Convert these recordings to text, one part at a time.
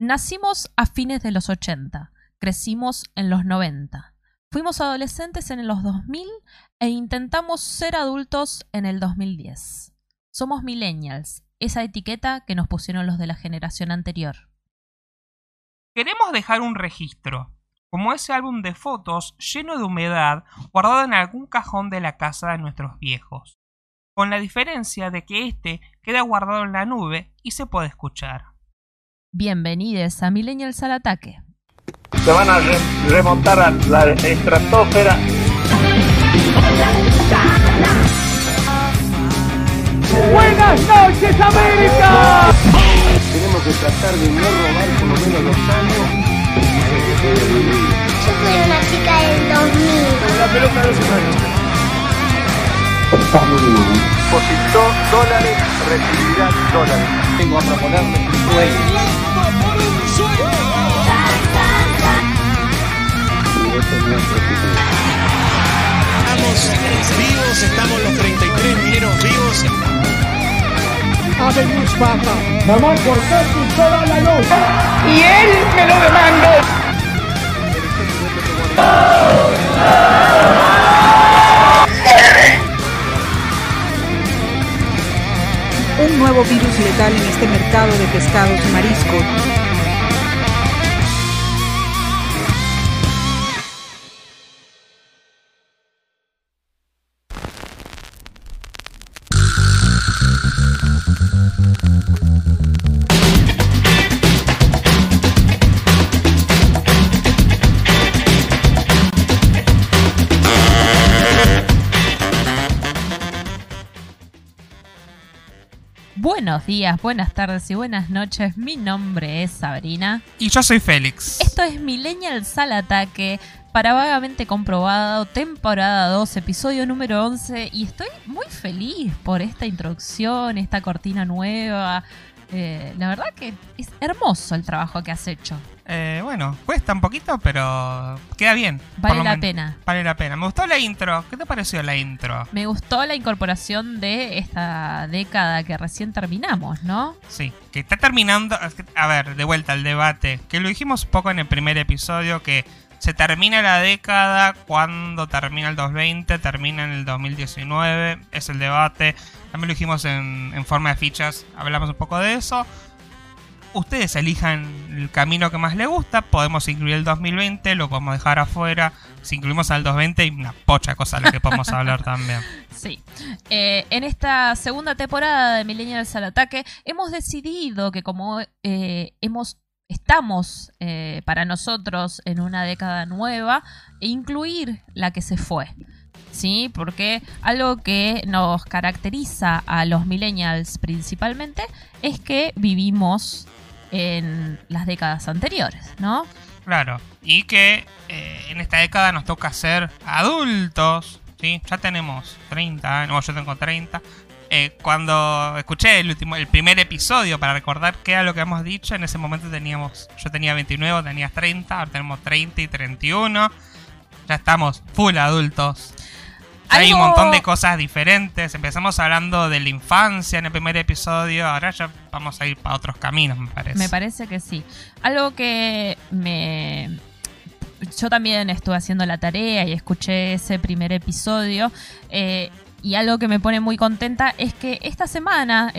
Nacimos a fines de los 80, crecimos en los 90, fuimos adolescentes en los 2000 e intentamos ser adultos en el 2010. Somos millennials, esa etiqueta que nos pusieron los de la generación anterior. Queremos dejar un registro, como ese álbum de fotos lleno de humedad guardado en algún cajón de la casa de nuestros viejos, con la diferencia de que este queda guardado en la nube y se puede escuchar. Bienvenidos a Millennials al Ataque. Se van a re- remontar a la estratosfera. ¡Buenas noches, América! Tenemos que tratar de no robar por lo menos los años. Yo fui una chica del 2000. La pelota de los años. Depositó dólares, recibirá dólares. Vengo a proponerle un sueño. Estamos vivos, estamos los 33 mineros vivos. Mamá, ¿por qué pintó la luz? Y él me lo demandó. un nuevo virus letal en este mercado de pescados y mariscos. Buenos días, buenas tardes y buenas noches. Mi nombre es Sabrina. Y yo soy Félix. Esto es Millennials al Ataque para Vagamente Comprobado, temporada 2, episodio número 11. Y estoy muy feliz por esta introducción, esta cortina nueva. Eh, la verdad que es hermoso el trabajo que has hecho. Eh, bueno, cuesta un poquito, pero queda bien. Vale la pena. Vale la pena. Me gustó la intro. ¿Qué te pareció la intro? Me gustó la incorporación de esta década que recién terminamos, ¿no? Sí, que está terminando. A ver, de vuelta al debate. Que lo dijimos un poco en el primer episodio. Que se termina la década cuando termina el 2020, termina en el 2019. Es el debate. También lo dijimos en, forma de fichas. Hablamos un poco de eso. Ustedes elijan el camino que más les gusta. Podemos incluir el 2020, lo podemos dejar afuera. Si incluimos al 2020, hay una pocha cosa de la que podemos hablar también. Sí. Eh, en esta segunda temporada de Millennials al Ataque hemos decidido que como eh, hemos estamos eh, para nosotros en una década nueva, incluir la que se fue. ¿Sí? Porque algo que nos caracteriza a los millennials principalmente es que vivimos en las décadas anteriores, ¿no? Claro, y que eh, en esta década nos toca ser adultos, ¿sí? Ya tenemos 30 años, bueno, yo tengo 30. Eh, cuando escuché el último, el primer episodio para recordar qué era lo que hemos dicho, en ese momento teníamos, yo tenía 29, tenías 30, ahora tenemos 30 y 31. Ya estamos full adultos. Hay un montón de cosas diferentes. Empezamos hablando de la infancia en el primer episodio. Ahora ya vamos a ir para otros caminos, me parece. Me parece que sí. Algo que me... Yo también estuve haciendo la tarea y escuché ese primer episodio. eh, y algo que me pone muy contenta es que esta semana,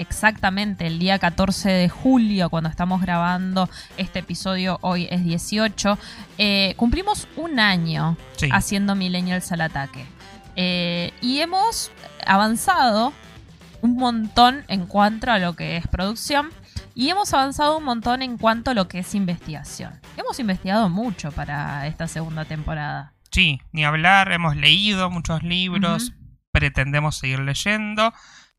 exactamente el día 14 de julio, cuando estamos grabando este episodio, hoy es 18, eh, cumplimos un año Sí. haciendo Millennials al ataque. Eh, y hemos avanzado un montón en cuanto a lo que es producción y hemos avanzado un montón en cuanto a lo que es investigación. Hemos investigado mucho para esta segunda temporada. Sí, ni hablar, hemos leído muchos libros, pretendemos seguir leyendo.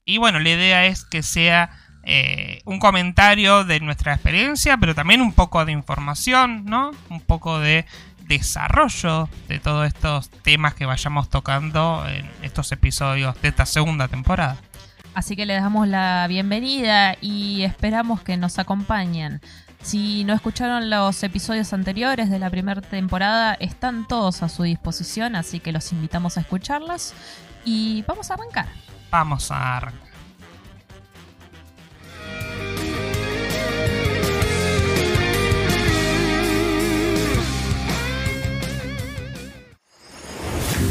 Y bueno, la idea es que sea eh, un comentario de nuestra experiencia, pero también un poco de información, ¿no? Un poco de desarrollo de todos estos temas que vayamos tocando en estos episodios de esta segunda temporada. Así que les damos la bienvenida y esperamos que nos acompañen. Si no escucharon los episodios anteriores de la primera temporada, están todos a su disposición, así que los invitamos a escucharlos y vamos a arrancar. Vamos a arrancar.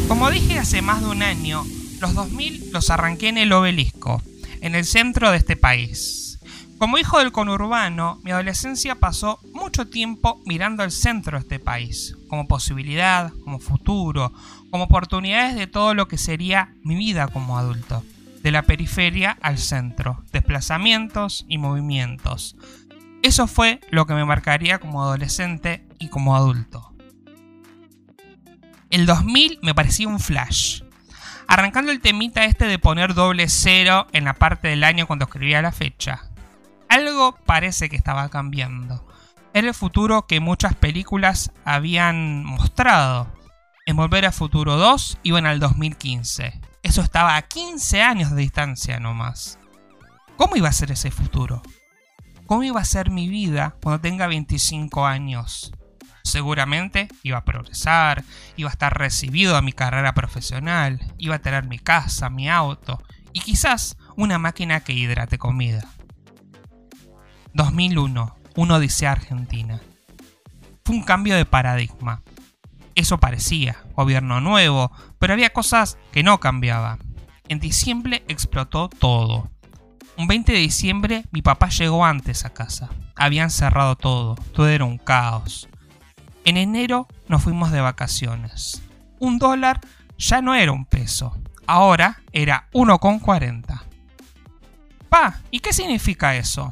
Como dije hace más de un año, los 2000 los arranqué en el obelisco, en el centro de este país. Como hijo del conurbano, mi adolescencia pasó mucho tiempo mirando al centro de este país, como posibilidad, como futuro, como oportunidades de todo lo que sería mi vida como adulto, de la periferia al centro, desplazamientos y movimientos. Eso fue lo que me marcaría como adolescente y como adulto. El 2000 me parecía un flash. Arrancando el temita este de poner doble cero en la parte del año cuando escribía la fecha. Algo parece que estaba cambiando. Era el futuro que muchas películas habían mostrado. En Volver a Futuro 2 iban al 2015. Eso estaba a 15 años de distancia nomás. ¿Cómo iba a ser ese futuro? ¿Cómo iba a ser mi vida cuando tenga 25 años? Seguramente iba a progresar, iba a estar recibido a mi carrera profesional, iba a tener mi casa, mi auto y quizás una máquina que hidrate comida. 2001, una odisea argentina. Fue un cambio de paradigma. Eso parecía, gobierno nuevo, pero había cosas que no cambiaban. En diciembre explotó todo. Un 20 de diciembre mi papá llegó antes a casa. Habían cerrado todo, todo era un caos. En enero nos fuimos de vacaciones. Un dólar ya no era un peso, ahora era 1,40. Pa, ¿y qué significa eso?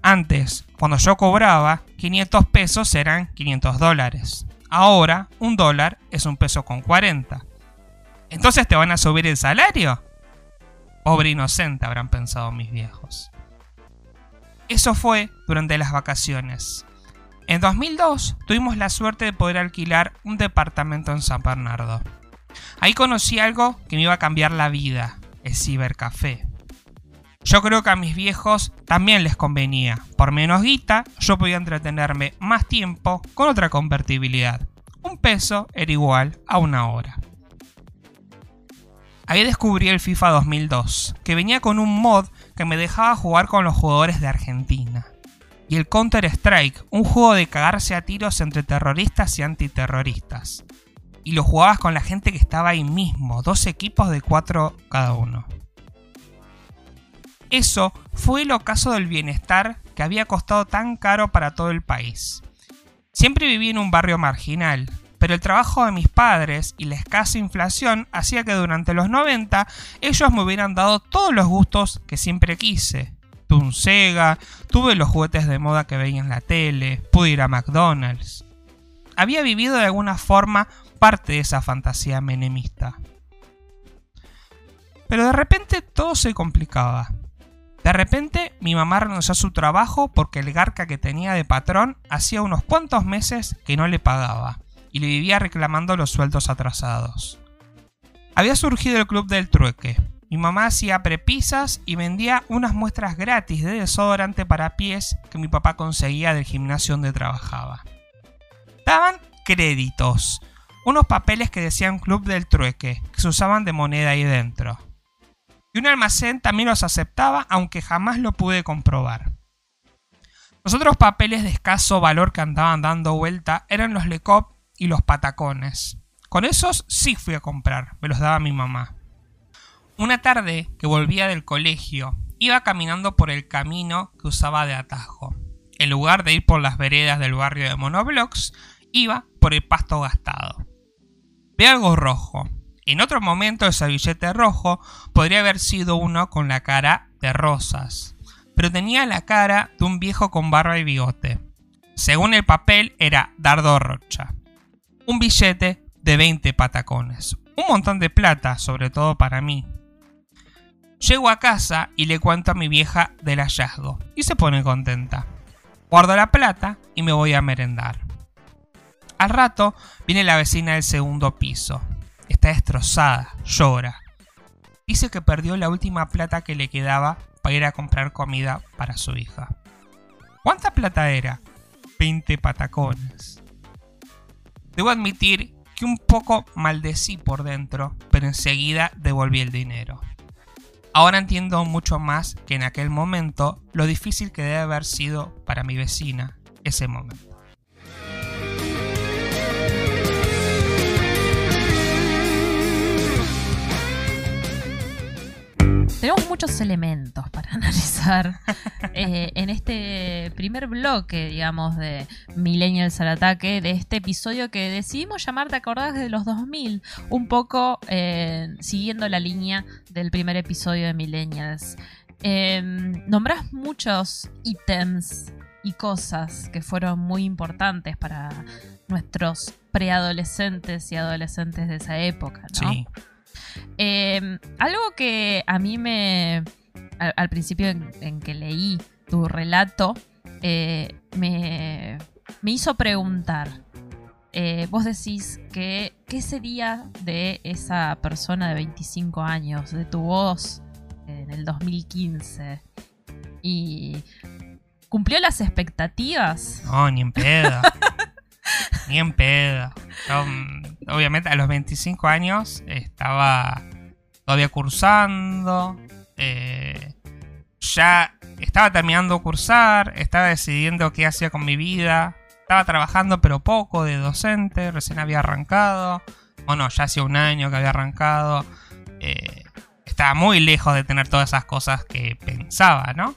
Antes, cuando yo cobraba, 500 pesos eran 500 dólares. Ahora, un dólar es un peso con 40. ¿Entonces te van a subir el salario? Pobre inocente, habrán pensado mis viejos. Eso fue durante las vacaciones. En 2002 tuvimos la suerte de poder alquilar un departamento en San Bernardo. Ahí conocí algo que me iba a cambiar la vida, el cibercafé. Yo creo que a mis viejos también les convenía. Por menos guita, yo podía entretenerme más tiempo con otra convertibilidad. Un peso era igual a una hora. Ahí descubrí el FIFA 2002, que venía con un mod que me dejaba jugar con los jugadores de Argentina. Y el Counter-Strike, un juego de cagarse a tiros entre terroristas y antiterroristas. Y lo jugabas con la gente que estaba ahí mismo, dos equipos de cuatro cada uno. Eso fue el ocaso del bienestar que había costado tan caro para todo el país. Siempre viví en un barrio marginal, pero el trabajo de mis padres y la escasa inflación hacía que durante los 90 ellos me hubieran dado todos los gustos que siempre quise. Tuve un Sega, tuve los juguetes de moda que veía en la tele, pude ir a McDonald's. Había vivido de alguna forma parte de esa fantasía menemista. Pero de repente todo se complicaba. De repente mi mamá renunció a su trabajo porque el garca que tenía de patrón hacía unos cuantos meses que no le pagaba y le vivía reclamando los sueldos atrasados. Había surgido el club del trueque. Mi mamá hacía prepisas y vendía unas muestras gratis de desodorante para pies que mi papá conseguía del gimnasio donde trabajaba. Daban créditos, unos papeles que decían club del trueque, que se usaban de moneda ahí dentro y un almacén también los aceptaba, aunque jamás lo pude comprobar. Los otros papeles de escaso valor que andaban dando vuelta eran los Lecop y los patacones. Con esos sí fui a comprar, me los daba mi mamá. Una tarde que volvía del colegio, iba caminando por el camino que usaba de atajo. En lugar de ir por las veredas del barrio de Monoblocks, iba por el pasto gastado. Ve algo rojo, en otro momento ese billete rojo podría haber sido uno con la cara de rosas, pero tenía la cara de un viejo con barba y bigote. Según el papel era Dardo Rocha. Un billete de 20 patacones. Un montón de plata, sobre todo para mí. Llego a casa y le cuento a mi vieja del hallazgo, y se pone contenta. Guardo la plata y me voy a merendar. Al rato viene la vecina del segundo piso, Está destrozada, llora. Dice que perdió la última plata que le quedaba para ir a comprar comida para su hija. ¿Cuánta plata era? 20 patacones. Debo admitir que un poco maldecí por dentro, pero enseguida devolví el dinero. Ahora entiendo mucho más que en aquel momento lo difícil que debe haber sido para mi vecina ese momento. Tenemos muchos elementos para analizar eh, en este primer bloque, digamos, de Millennials al ataque, de este episodio que decidimos llamar ¿Te acordás de los 2000? Un poco eh, siguiendo la línea del primer episodio de Millennials. Eh, nombrás muchos ítems y cosas que fueron muy importantes para nuestros preadolescentes y adolescentes de esa época, ¿no? Sí. Eh, algo que a mí me. Al, al principio en, en que leí tu relato, eh, me, me hizo preguntar. Eh, vos decís que. ¿Qué sería de esa persona de 25 años, de tu voz en el 2015? Y. ¿Cumplió las expectativas? No, ni en pedo. ni en pedo. Mm, obviamente, a los 25 años estaba todavía cursando. eh, ya estaba terminando cursar. Estaba decidiendo qué hacía con mi vida. Estaba trabajando, pero poco de docente. Recién había arrancado. Bueno, ya hacía un año que había arrancado. eh, estaba muy lejos de tener todas esas cosas que pensaba, ¿no?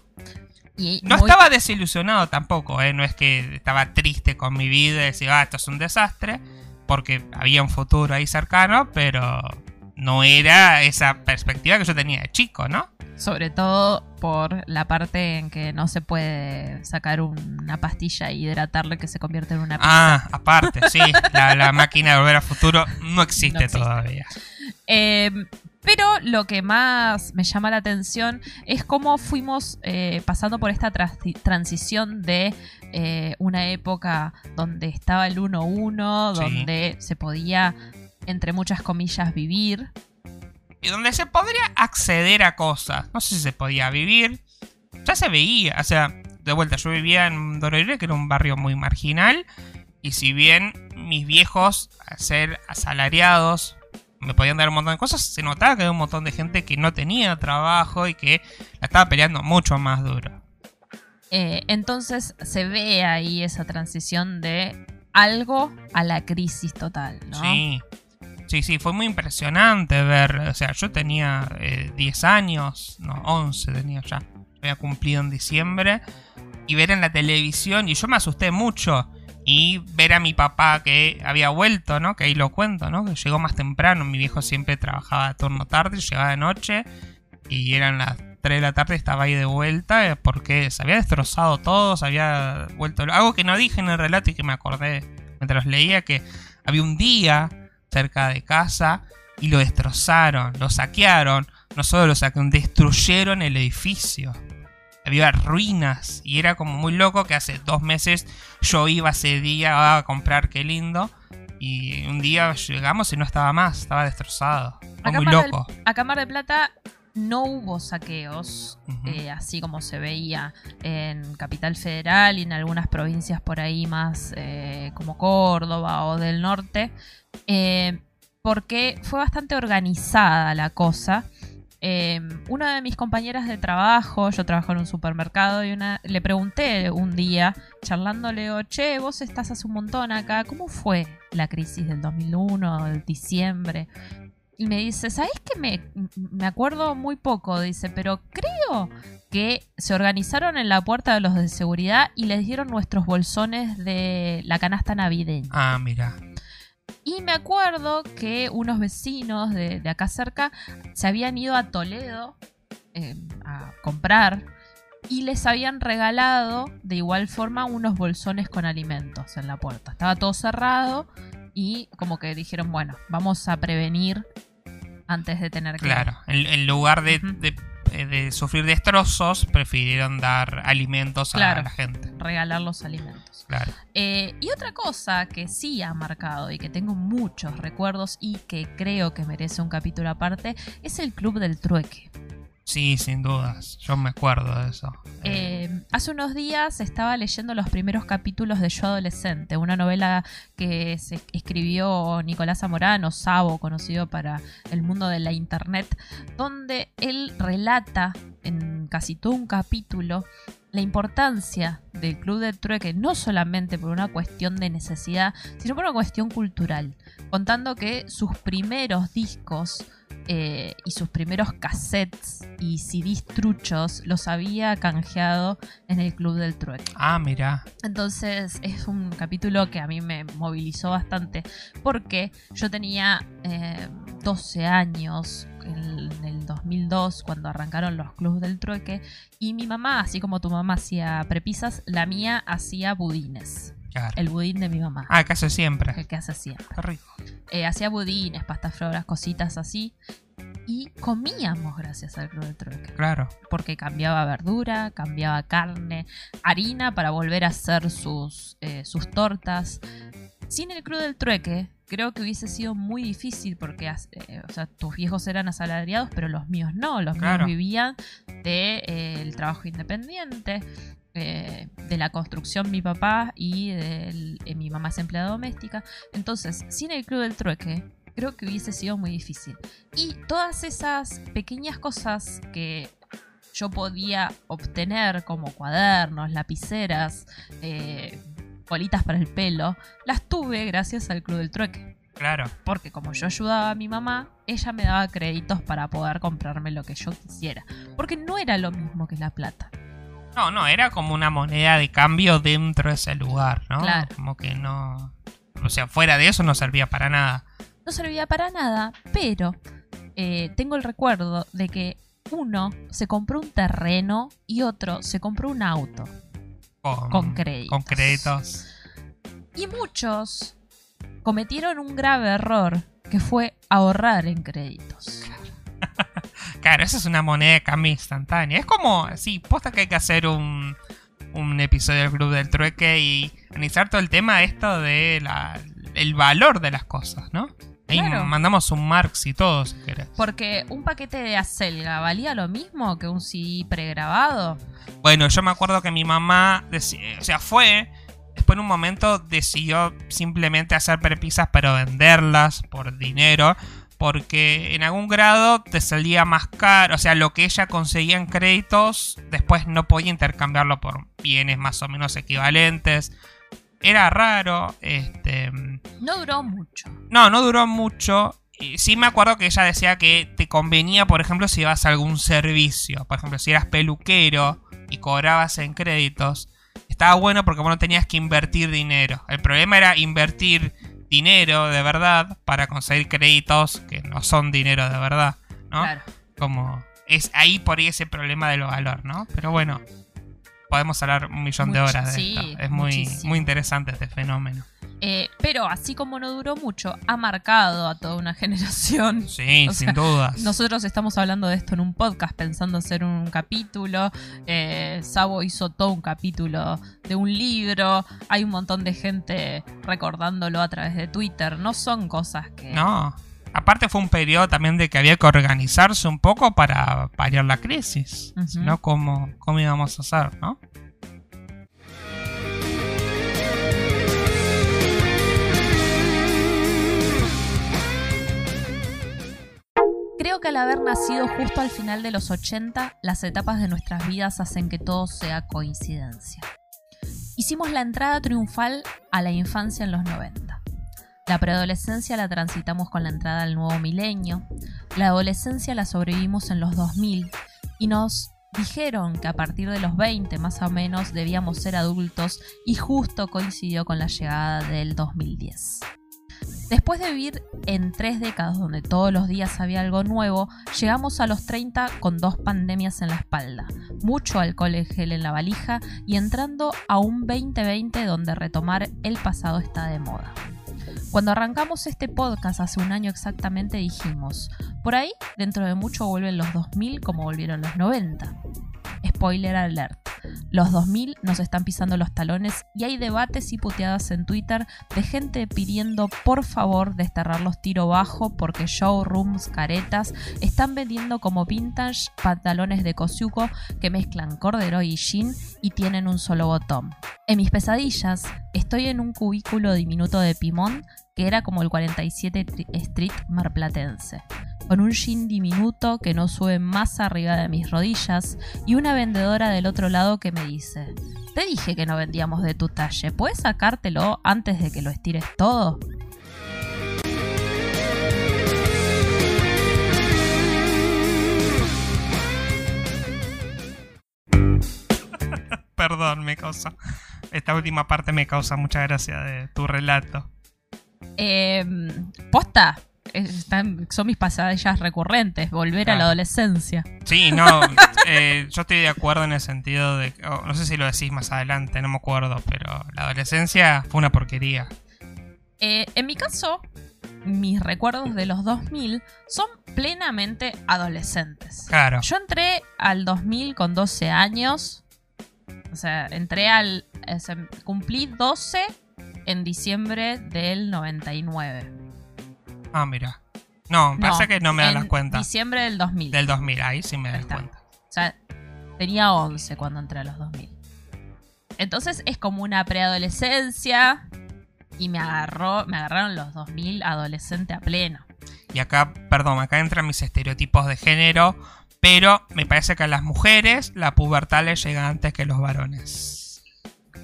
Y No muy- estaba desilusionado tampoco, ¿eh? No es que estaba triste con mi vida y decía, ah, esto es un desastre, porque había un futuro ahí cercano, pero no era esa perspectiva que yo tenía de chico, ¿no? Sobre todo por la parte en que no se puede sacar una pastilla e hidratarle que se convierte en una pizza. Ah, aparte, sí, la, la máquina de volver al futuro no existe, No existe. todavía. Eh, pero lo que más me llama la atención es cómo fuimos eh, pasando por esta transi- transición de eh, una época donde estaba el 1-1, Sí. donde se podía, entre muchas comillas, vivir. Y donde se podría acceder a cosas. No sé si se podía vivir. Ya se veía. O sea, de vuelta, yo vivía en Dororé, que era un barrio muy marginal. Y si bien mis viejos, al ser asalariados, me podían dar un montón de cosas, se notaba que había un montón de gente que no tenía trabajo y que la estaba peleando mucho más duro. Eh, entonces se ve ahí esa transición de algo a la crisis total, ¿no? Sí. Sí, sí, fue muy impresionante ver. O sea, yo tenía eh, 10 años, no, 11 tenía ya. Había cumplido en diciembre. Y ver en la televisión, y yo me asusté mucho. Y ver a mi papá que había vuelto, ¿no? Que ahí lo cuento, ¿no? Que llegó más temprano. Mi viejo siempre trabajaba de turno tarde, llegaba de noche. Y eran las 3 de la tarde, estaba ahí de vuelta. eh, Porque se había destrozado todo, se había vuelto. Algo que no dije en el relato y que me acordé mientras leía: que había un día cerca de casa y lo destrozaron, lo saquearon. No solo lo saquearon, destruyeron el edificio. Había ruinas y era como muy loco que hace dos meses yo iba ese día a comprar, qué lindo. Y un día llegamos y no estaba más, estaba destrozado. Fue Acá muy del- loco. acá Mar del Plata no hubo saqueos, eh, así como se veía en Capital Federal y en algunas provincias por ahí más eh, como Córdoba o del norte, eh, porque fue bastante organizada la cosa. Eh, una de mis compañeras de trabajo, yo trabajo en un supermercado y una, le pregunté un día, charlándole, che, vos estás hace un montón acá, ¿cómo fue la crisis del 2001, del diciembre? Y me dice, ¿sabes que me, me acuerdo muy poco? Dice, pero creo que se organizaron en la puerta de los de seguridad y les dieron nuestros bolsones de la canasta navideña. Ah, mira. Y me acuerdo que unos vecinos de, de acá cerca se habían ido a Toledo eh, a comprar y les habían regalado de igual forma unos bolsones con alimentos en la puerta. Estaba todo cerrado y como que dijeron, bueno, vamos a prevenir antes de tener que... Claro. En, en lugar de, de sufrir destrozos, prefirieron dar alimentos Claro. a la gente. regalar los alimentos. Claro. Eh, y otra cosa que sí ha marcado y que tengo muchos recuerdos y que creo que merece un capítulo aparte es el Club del Trueque. Sí, sin dudas. Yo me acuerdo de eso. Eh, hace unos días estaba leyendo los primeros capítulos de Yo Adolescente, una novela que se escribió Nicolás Zamorano, Sabo, conocido para el mundo de la internet, donde él relata en casi todo un capítulo la importancia del Club del Trueque, no solamente por una cuestión de necesidad, sino por una cuestión cultural, contando que sus primeros discos eh, y sus primeros cassettes y CDs truchos los había canjeado en el Club del Trueque. Ah, mira. Entonces es un capítulo que a mí me movilizó bastante porque yo tenía eh, 12 años en, el 2002 cuando arrancaron los clubes del trueque y mi mamá, así como tu mamá hacía prepisas, la mía hacía budines. Claro. El budín de mi mamá. Ah, casi siempre. El que hace siempre. Qué rico. Eh, hacía budines, pastas flores, cositas así. Y comíamos gracias al Club del Trueque. Claro. Porque cambiaba verdura, cambiaba carne, harina para volver a hacer sus, eh, sus tortas. Sin el Club del Trueque, creo que hubiese sido muy difícil porque eh, o sea, tus viejos eran asalariados, pero los míos no. Los Claro. míos vivían del de, eh, el trabajo independiente. Eh, de la construcción mi papá y del- eh, mi mamá es empleada doméstica. Entonces, sin el club del trueque, creo que hubiese sido muy difícil. Y todas esas pequeñas cosas que yo podía obtener, como cuadernos, lapiceras, eh, bolitas para el pelo, las tuve gracias al club del trueque. Claro. Porque como yo ayudaba a mi mamá, ella me daba créditos para poder comprarme lo que yo quisiera. Porque no era lo mismo que la plata. No, no, era como una moneda de cambio dentro de ese lugar, ¿no? Claro. Como que no. O sea, fuera de eso no servía para nada. no servía para nada, pero eh, tengo el recuerdo de que uno se compró un terreno y otro se compró un auto Con, con créditos. Con créditos. Y muchos cometieron un grave error que fue ahorrar en créditos. Claro, esa es una moneda de cambio instantánea. Es como, sí, posta que hay que hacer un, un episodio del Club del Trueque y analizar todo el tema esto de la, el valor de las cosas, ¿no? Ahí Claro. mandamos un Marx y todo, si querés. Porque un paquete de acelga valía lo mismo que un CD pregrabado. Bueno, yo me acuerdo que mi mamá, o sea, fue, después en un momento decidió simplemente hacer prepisas pero venderlas por dinero, porque en algún grado te salía más caro, o sea, lo que ella conseguía en créditos, después no podía intercambiarlo por bienes más o menos equivalentes. Era raro, este... No duró mucho. No, no duró mucho. Sí me acuerdo que ella decía que te convenía, por ejemplo, si ibas a algún servicio. Por ejemplo, si eras peluquero y cobrabas en créditos. Estaba bueno porque vos no tenías que invertir dinero. El problema era invertir dinero de verdad para conseguir créditos que no son dinero de verdad, ¿no? Claro. Como es ahí por ahí ese problema del valor, ¿no? Pero bueno, podemos hablar un millón de horas de sí, esto. Es muy, muchísimo. muy interesante este fenómeno. Eh, pero así como no duró mucho, ha marcado a toda una generación. Sí, O sin sea, dudas. Nosotros estamos hablando de esto en un podcast, pensando hacer un capítulo. Eh, Sabo hizo todo un capítulo de un libro. Hay un montón de gente recordándolo a través de Twitter. No son cosas que. No. Aparte fue un periodo también de que había que organizarse un poco para paliar la crisis. No, ¿cómo, ¿cómo íbamos a hacer, no? Creo que al haber nacido justo al final de los 80, las etapas de nuestras vidas hacen que todo sea coincidencia. Hicimos la entrada triunfal a la infancia en los 90. La preadolescencia la transitamos con la entrada al nuevo milenio. La adolescencia la sobrevivimos en los 2000 y nos dijeron que a partir de los 20 más o menos debíamos ser adultos y justo coincidió con la llegada del 2010. Después de vivir en tres décadas donde todos los días había algo nuevo, llegamos a los 30 con dos pandemias en la espalda, mucho alcohol en gel en la valija y entrando a un 2020 donde retomar el pasado está de moda. Cuando arrancamos este podcast hace un año exactamente dijimos, por ahí dentro de mucho vuelven los 2000 como volvieron los 90. Spoiler alert. Los 2000 nos están pisando los talones y hay debates y puteadas en Twitter de gente pidiendo por favor desterrar los tiro bajo porque showrooms, caretas están vendiendo como vintage pantalones de Kosuko que mezclan corduroy y jean y tienen un solo botón. En mis pesadillas estoy en un cubículo diminuto de Pimón que era como el 47 Street marplatense, con un jean diminuto que no sube más arriba de mis rodillas y una vendedora del otro lado que me dice, te dije que no vendíamos de tu talle, ¿puedes sacártelo antes de que lo estires todo? Perdón, me causa. Esta última parte me causa mucha gracia de tu relato. Eh, posta, están, son mis pasadillas recurrentes, volver a la adolescencia. Sí, no, eh, yo estoy de acuerdo en el sentido de. oh, no sé si lo decís más adelante, no me acuerdo, pero la adolescencia fue una porquería. Eh, en mi caso, mis recuerdos de los 2000 son plenamente adolescentes. Claro. Yo entré al 2000 con 12 años. O sea, entré al. sea, cumplí 12 en diciembre del 99. Ah, mira. No, me parece que no me dan en las cuentas. Diciembre del 2000. Del 2000, ahí sí me está. cuenta. O sea, tenía 11 cuando entré a los 2000. Entonces es como una preadolescencia y me agarró, me agarraron los 2000 adolescente a pleno. Y acá, perdón, acá entran mis estereotipos de género, pero me parece que a las mujeres la pubertad les llega antes que los varones.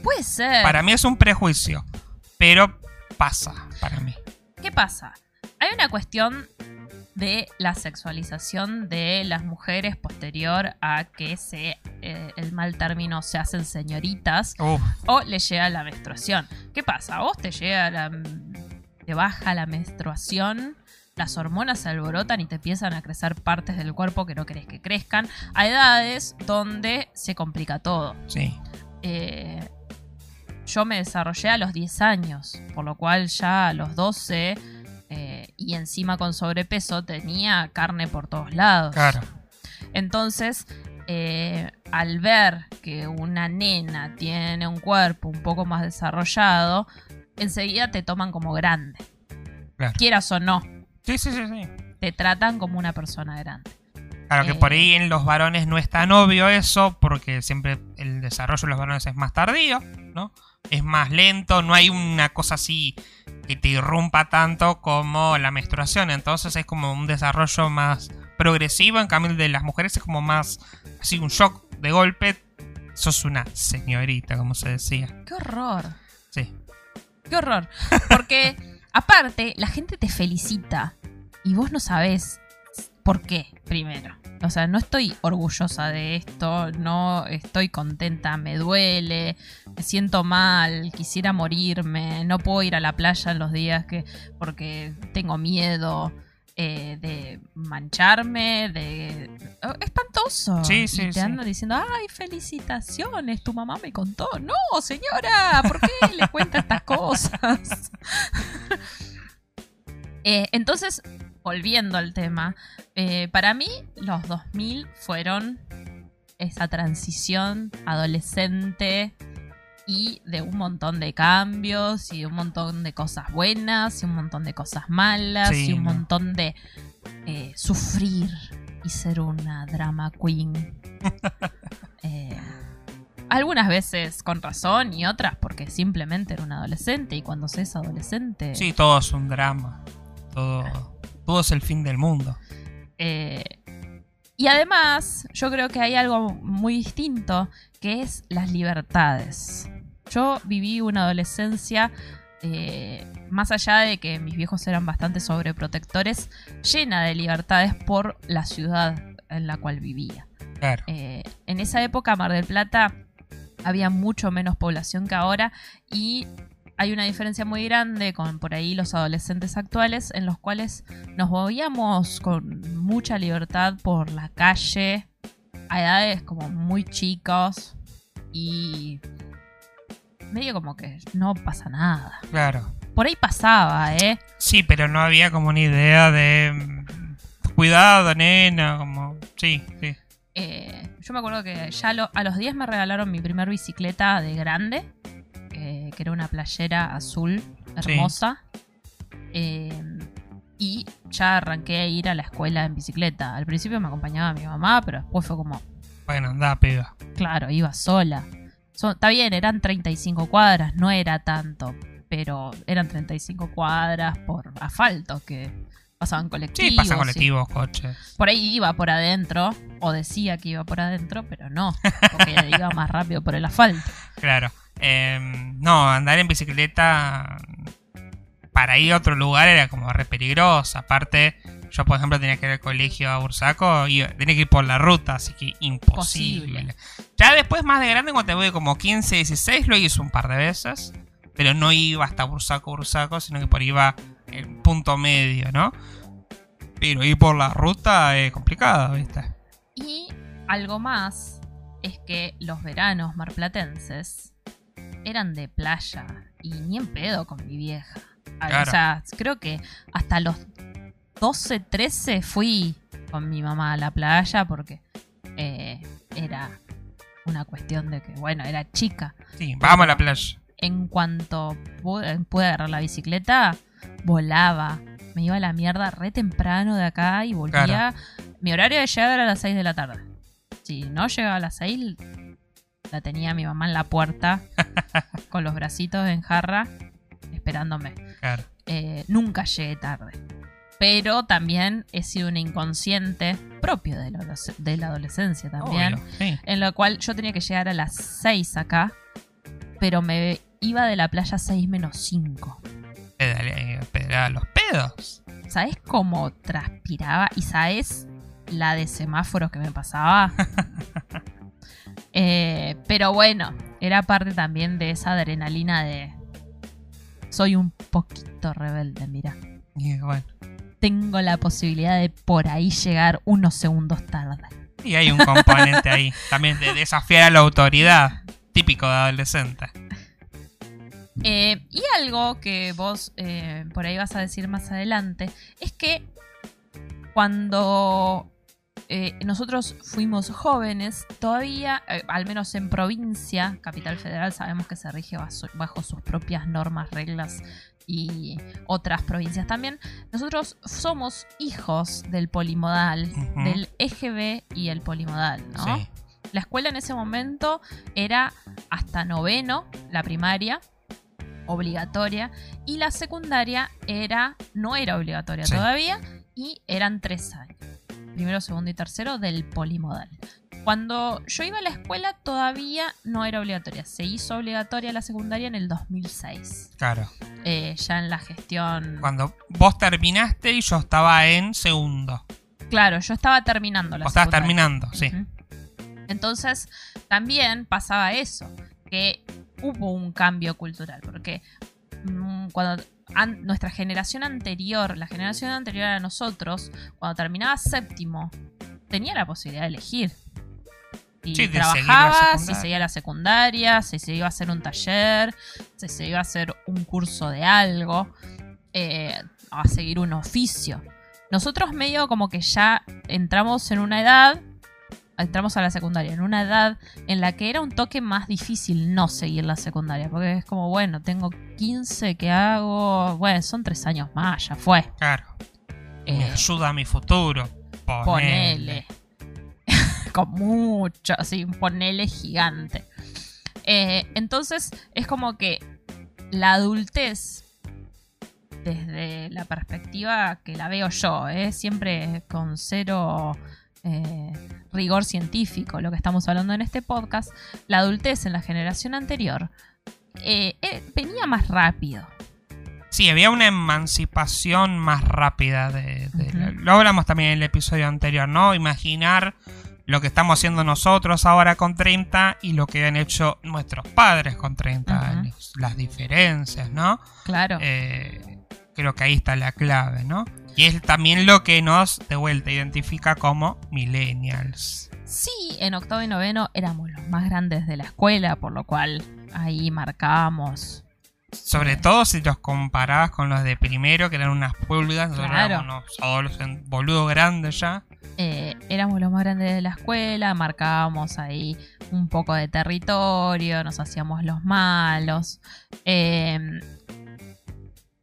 Puede ser. Para mí es un prejuicio, pero pasa para mí. ¿Qué pasa? Hay una cuestión de la sexualización de las mujeres posterior a que se eh, el mal término se hacen señoritas o le llega la menstruación. ¿Qué pasa? A vos te llega la te baja la menstruación, las hormonas se alborotan y te empiezan a crecer partes del cuerpo que no querés que crezcan a edades donde se complica todo. sí. Eh, yo me desarrollé a los 10 años, por lo cual ya a los 12 eh, y encima con sobrepeso tenía carne por todos lados. Claro. Entonces, eh, al ver que una nena tiene un cuerpo un poco más desarrollado, enseguida te toman como grande. Claro. Quieras o no, Sí, sí, sí, sí. te tratan como una persona grande. Claro que Eh. por ahí en los varones no es tan obvio eso, porque siempre el desarrollo de los varones es más tardío, ¿no? Es más lento, no hay una cosa así que te irrumpa tanto como la menstruación, entonces es como un desarrollo más progresivo, en cambio el de las mujeres es como más así un shock de golpe, sos una señorita, como se decía. ¡Qué horror! Sí. ¡Qué horror! Porque, aparte, la gente te felicita y vos no sabés por qué, primero. O sea, no estoy orgullosa de esto, no estoy contenta, me duele, me siento mal, quisiera morirme, no puedo ir a la playa en los días que porque tengo miedo eh, de mancharme, de... oh, espantoso. Sí, Y sí, te sí. andan diciendo, ay, felicitaciones, tu mamá me contó. No, señora, ¿por qué le cuenta estas cosas? Eh, entonces, volviendo al tema, eh, para mí los 2000 fueron esa transición adolescente y de un montón de cambios y de un montón de cosas buenas y un montón de cosas malas Sí, y un montón de eh, sufrir y ser una drama queen. Eh, algunas veces con razón y otras porque simplemente era un adolescente y cuando se es adolescente Sí, todo es un drama. Todo, todo es el fin del mundo. Eh, y además, yo creo que hay algo muy distinto, que es las libertades. Yo viví una adolescencia, eh, más allá de que mis viejos eran bastante sobreprotectores, llena de libertades por la ciudad en la cual vivía. Claro. Eh, en esa época, Mar del Plata había mucho menos población que ahora y hay una diferencia muy grande con por ahí los adolescentes actuales en los cuales nos movíamos con mucha libertad por la calle a edades como muy chicos y medio como que no pasa nada. Claro. Por ahí pasaba, ¿eh? Sí, pero no había como una idea de. mm, Cuidado, nena, como. Sí, sí. Eh, yo me acuerdo que ya lo- a los 10 me regalaron mi primer bicicleta de grande, eh, que era una playera azul hermosa. Eh, y ya arranqué a ir a la escuela en bicicleta. Al principio me acompañaba mi mamá, pero después fue como, Bueno, anda, piba. claro, iba sola. So- está bien, eran 35 cuadras, no era tanto, pero eran 35 cuadras por asfalto que pasaban colectivos. Sí, pasan y- colectivos, coches. por ahí iba por adentro, o decía que iba por adentro, pero no, porque iba más rápido por el asfalto. Claro. Eh, no, andar en bicicleta para ir a otro lugar era como re peligroso. Aparte, Yo, por ejemplo, tenía que ir al colegio a Bursaco y tenía que ir por la ruta, así que imposible. Posible. Ya después, más de grande, cuando te voy como 15, 16, lo hice un par de veces. Pero no iba hasta Bursaco, Bursaco, sino que por ahí iba el punto medio, ¿no? Pero ir por la ruta es complicado, ¿viste? Y algo más es que los veranos marplatenses eran de playa y ni en pedo con mi vieja. A- Claro. O sea, creo que hasta los 12, 13 fui con mi mamá a la playa porque eh, era una cuestión de que, bueno, era chica. Sí, vamos a la playa. En cuanto pude, pude agarrar la bicicleta, volaba. Me iba a la mierda re temprano de acá y volvía. Claro. Mi horario de llegar era a las 6 de la tarde. Si no llegaba a las 6, la tenía mi mamá en la puerta con los bracitos en jarra esperándome. Claro. Eh, nunca llegué tarde. Pero también he sido una inconsciente propio de la, adoles- de la adolescencia también. Obvio, sí. En lo cual yo tenía que llegar a las 6 acá, pero me iba de la playa 6 menos 5. Pedale- pedaleaba los pedos. ¿Sabes cómo transpiraba? ¿Y sabes la de semáforos que me pasaba? Eh, pero bueno, era parte también de esa adrenalina de... Soy un poquito rebelde, mira. Y bueno. Tengo la posibilidad de por ahí llegar unos segundos tarde. Y hay un componente ahí. También de desafiar a la autoridad. Típico de adolescente. Eh, y algo que vos eh, por ahí vas a decir más adelante es que cuando eh, nosotros fuimos jóvenes, todavía, eh, al menos en provincia, Capital Federal, sabemos que se rige bajo, bajo sus propias normas, reglas y otras provincias también. Nosotros somos hijos del polimodal, Ujú. del EGB y el polimodal, ¿no? Sí. La escuela en ese momento era hasta noveno, la primaria, obligatoria, y la secundaria era no era obligatoria Sí. todavía, y eran tres años. Primero, segundo y tercero del polimodal. Cuando yo iba a la escuela todavía no era obligatoria. Se hizo obligatoria la secundaria en el 2006. Claro. eh, ya en la gestión... Cuando vos terminaste y yo estaba en segundo. Claro, yo estaba terminando la Vos estabas secundaria. terminando, sí. Entonces, también pasaba eso, que hubo un cambio cultural, porque mm, cuando an- nuestra generación anterior, la generación anterior a nosotros, cuando terminaba séptimo, tenía la posibilidad de elegir. Y Sí, trabajaba, si secundaria. seguía la secundaria, si se iba a hacer un taller, si se iba a hacer un curso de algo, eh, a seguir un oficio. Nosotros medio como que ya entramos en una edad, entramos a la secundaria, en una edad en la que era un toque más difícil no seguir la secundaria, porque es como, bueno, tengo 15, ¿qué hago? Bueno, son tres años más, ya fue. Claro. Me Eh, ayuda a mi futuro. Ponele. ponele. Con mucho, así, ponele gigante. Eh, entonces, es como que la adultez, desde la perspectiva que la veo yo, eh, siempre con cero eh, rigor científico, lo que estamos hablando en este podcast, la adultez en la generación anterior eh, eh, venía más rápido. Sí, había una emancipación más rápida de. Lo hablamos también en el episodio anterior, ¿no? Imaginar lo que estamos haciendo nosotros ahora con 30 y lo que han hecho nuestros padres con 30 Ujú. años. Las diferencias, ¿no? Claro. Eh, creo que ahí está la clave, ¿no? Y es también lo que nos, de vuelta, identifica como millennials. Sí, en octavo y noveno éramos los más grandes de la escuela, por lo cual ahí marcábamos. Sobre todo si los comparabas con los de primero, que eran unas pulgas, nosotros Claro. éramos unos adolescentes boludos grandes ya. eh, éramos los más grandes de la escuela, marcábamos ahí un poco de territorio, nos hacíamos los malos. eh,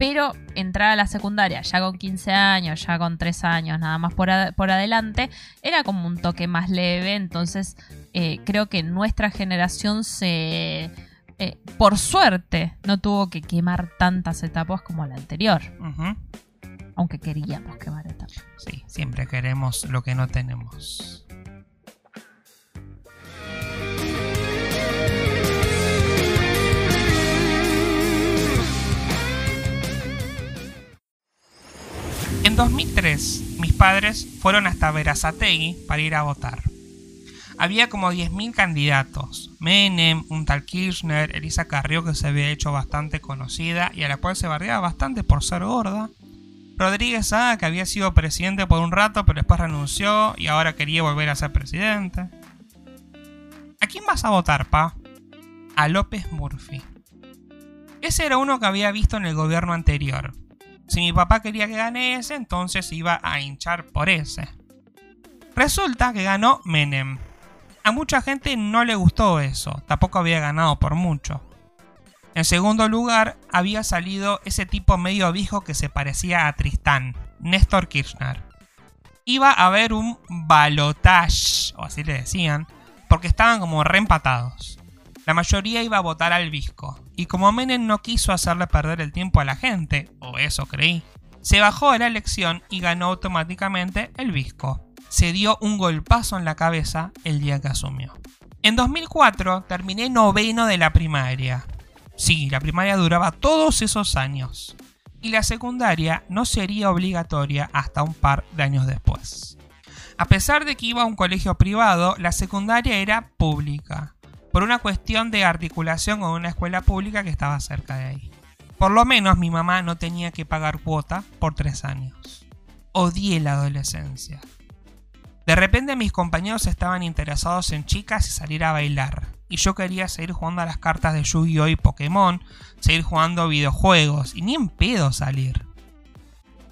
pero entrar a la secundaria ya con 15 años, ya con 3 años, nada más por, ad- por adelante, era como un toque más leve. Entonces, eh, creo que nuestra generación se. eh, por suerte, no tuvo que quemar tantas etapas como la anterior. Aunque queríamos quemar etapas. Sí, siempre queremos lo que no tenemos. En 2003, mis padres fueron hasta Verazategui para ir a votar. Había como 10.000 candidatos. Menem, un tal Kirchner, Elisa Carrió que se había hecho bastante conocida y a la cual se bardeaba bastante por ser gorda. Rodríguez A, que había sido presidente por un rato pero después renunció y ahora quería volver a ser presidente. ¿A quién vas a votar, pa? A López Murphy. Ese era uno que había visto en el gobierno anterior. Si mi papá quería que gane ese, entonces iba a hinchar por ese. Resulta que ganó Menem. A mucha gente no le gustó eso, tampoco había ganado por mucho. En segundo lugar, había salido ese tipo medio viejo que se parecía a Tristán, Néstor Kirchner. Iba a haber un balotage, o así le decían, porque estaban como reempatados. La mayoría iba a votar al Visco, y como Menem no quiso hacerle perder el tiempo a la gente, o eso creí, se bajó de la elección y ganó automáticamente el Visco. Se dio un golpazo en la cabeza el día que asumió. En 2004 terminé noveno de la primaria. Sí, la primaria duraba todos esos años. Y la secundaria no sería obligatoria hasta un par de años después. A pesar de que iba a un colegio privado, la secundaria era pública por una cuestión de articulación con una escuela pública que estaba cerca de ahí. Por lo menos mi mamá no tenía que pagar cuota por tres años. Odié la adolescencia. De repente mis compañeros estaban interesados en chicas y salir a bailar. Y yo quería seguir jugando a las cartas de Yu-Gi-Oh! y Pokémon, seguir jugando videojuegos y ni en pedo salir.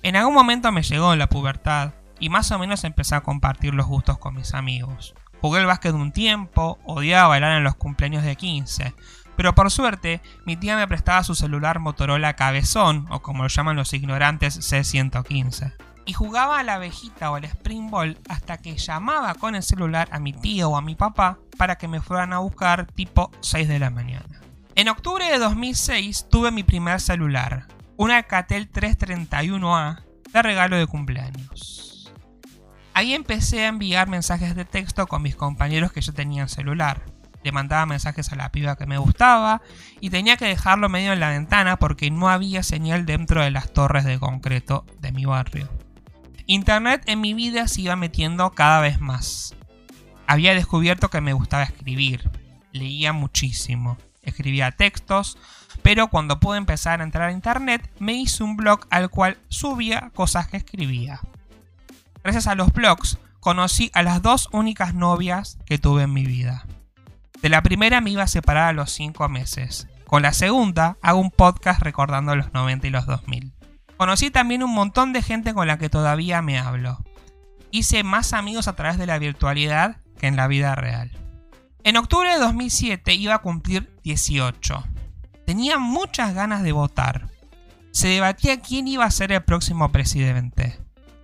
En algún momento me llegó la pubertad y más o menos empecé a compartir los gustos con mis amigos. Jugué el básquet un tiempo, odiaba bailar en los cumpleaños de 15, pero por suerte mi tía me prestaba su celular Motorola Cabezón, o como lo llaman los ignorantes C115. Y jugaba a la abejita o al Spring Ball hasta que llamaba con el celular a mi tío o a mi papá para que me fueran a buscar tipo 6 de la mañana. En octubre de 2006 tuve mi primer celular, un Alcatel 331A de regalo de cumpleaños. Ahí empecé a enviar mensajes de texto con mis compañeros que yo tenía en celular. Le mandaba mensajes a la piba que me gustaba y tenía que dejarlo medio en la ventana porque no había señal dentro de las torres de concreto de mi barrio. Internet en mi vida se iba metiendo cada vez más. Había descubierto que me gustaba escribir. Leía muchísimo. Escribía textos, pero cuando pude empezar a entrar a internet me hice un blog al cual subía cosas que escribía. Gracias a los blogs conocí a las dos únicas novias que tuve en mi vida. De la primera me iba a separar a los 5 meses. Con la segunda hago un podcast recordando los 90 y los 2000. Conocí también un montón de gente con la que todavía me hablo. Hice más amigos a través de la virtualidad que en la vida real. En octubre de 2007 iba a cumplir 18. Tenía muchas ganas de votar. Se debatía quién iba a ser el próximo presidente.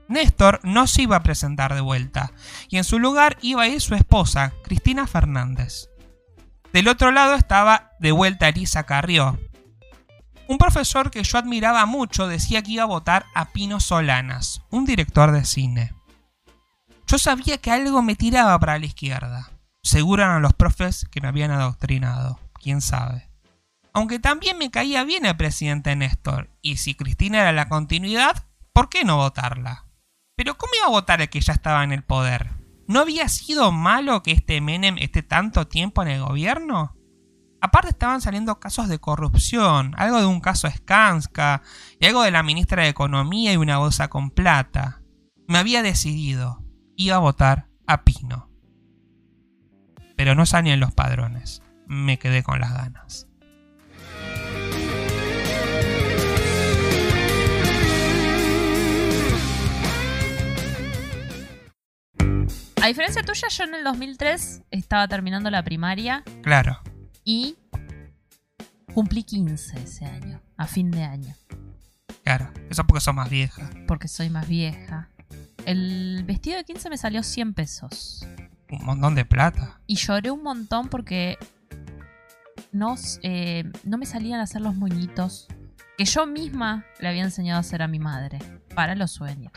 Néstor no se iba a presentar de vuelta, y en su lugar iba a ir su esposa, Cristina Fernández. Del otro lado estaba de vuelta Elisa Carrió. Un profesor que yo admiraba mucho decía que iba a votar a Pino Solanas, un director de cine. Yo sabía que algo me tiraba para la izquierda. Seguro eran los profes que me habían adoctrinado, quién sabe. Aunque también me caía bien el presidente Néstor, y si Cristina era la continuidad, ¿por qué no votarla? Pero ¿cómo iba a votar el que ya estaba en el poder? ¿No había sido malo que este Menem esté tanto tiempo en el gobierno? Aparte estaban saliendo casos de corrupción, algo de un caso Skanska, y algo de la ministra de Economía y una bolsa con plata. Me había decidido, iba a votar a Pino. Pero no salían los padrones, me quedé con las ganas. A diferencia tuya, yo en el 2003 estaba terminando la primaria Claro. y cumplí 15 ese año, a fin de año, Claro, eso porque sos más vieja. porque soy más vieja. El vestido de 15 me salió 100 pesos. Un montón de plata. Y lloré un montón porque no, eh, no me salían a hacer los moñitos que yo misma le había enseñado a hacer a mi madre para los sueños.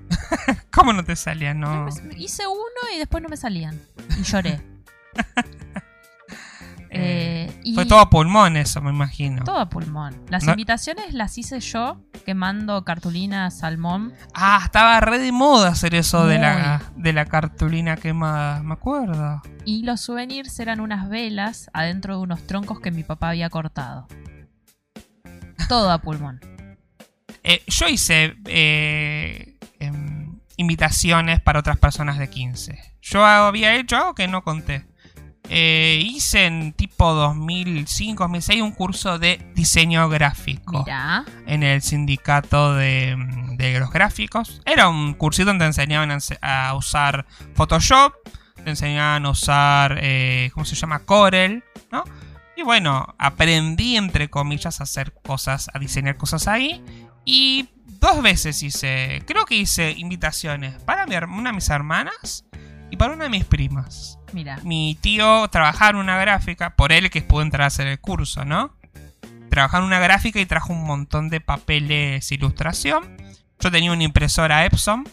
¿Cómo no te salía? No. Hice uno y después no me salían. Y lloré. Eh, y Fue todo a pulmón eso, me imagino. todo a pulmón. Las No- invitaciones las hice yo quemando cartulina salmón. Ah, estaba re de moda hacer eso de la, de la cartulina quemada, me acuerdo. Y los souvenirs eran unas velas adentro de unos troncos que mi papá había cortado. Todo a pulmón. Eh, yo hice eh, em, invitaciones para otras personas de 15. Yo había hecho algo que no conté. Eh, hice en tipo 2005, 2006 un curso de diseño gráfico Mirá. en el sindicato de, de los gráficos. Era un cursito donde te enseñaban a, ense- a usar Photoshop, te enseñaban a usar, eh, ¿cómo se llama? Corel, ¿no? Y bueno, aprendí entre comillas a hacer cosas, a diseñar cosas ahí. Y dos veces hice, creo que hice invitaciones para mi una de mis hermanas y para una de mis primas. Mira. Mi tío trabajaba en una gráfica, por él que pudo entrar a hacer el curso, ¿no? Trabajaba en una gráfica y trajo un montón de papeles ilustración. Yo tenía una impresora Epson.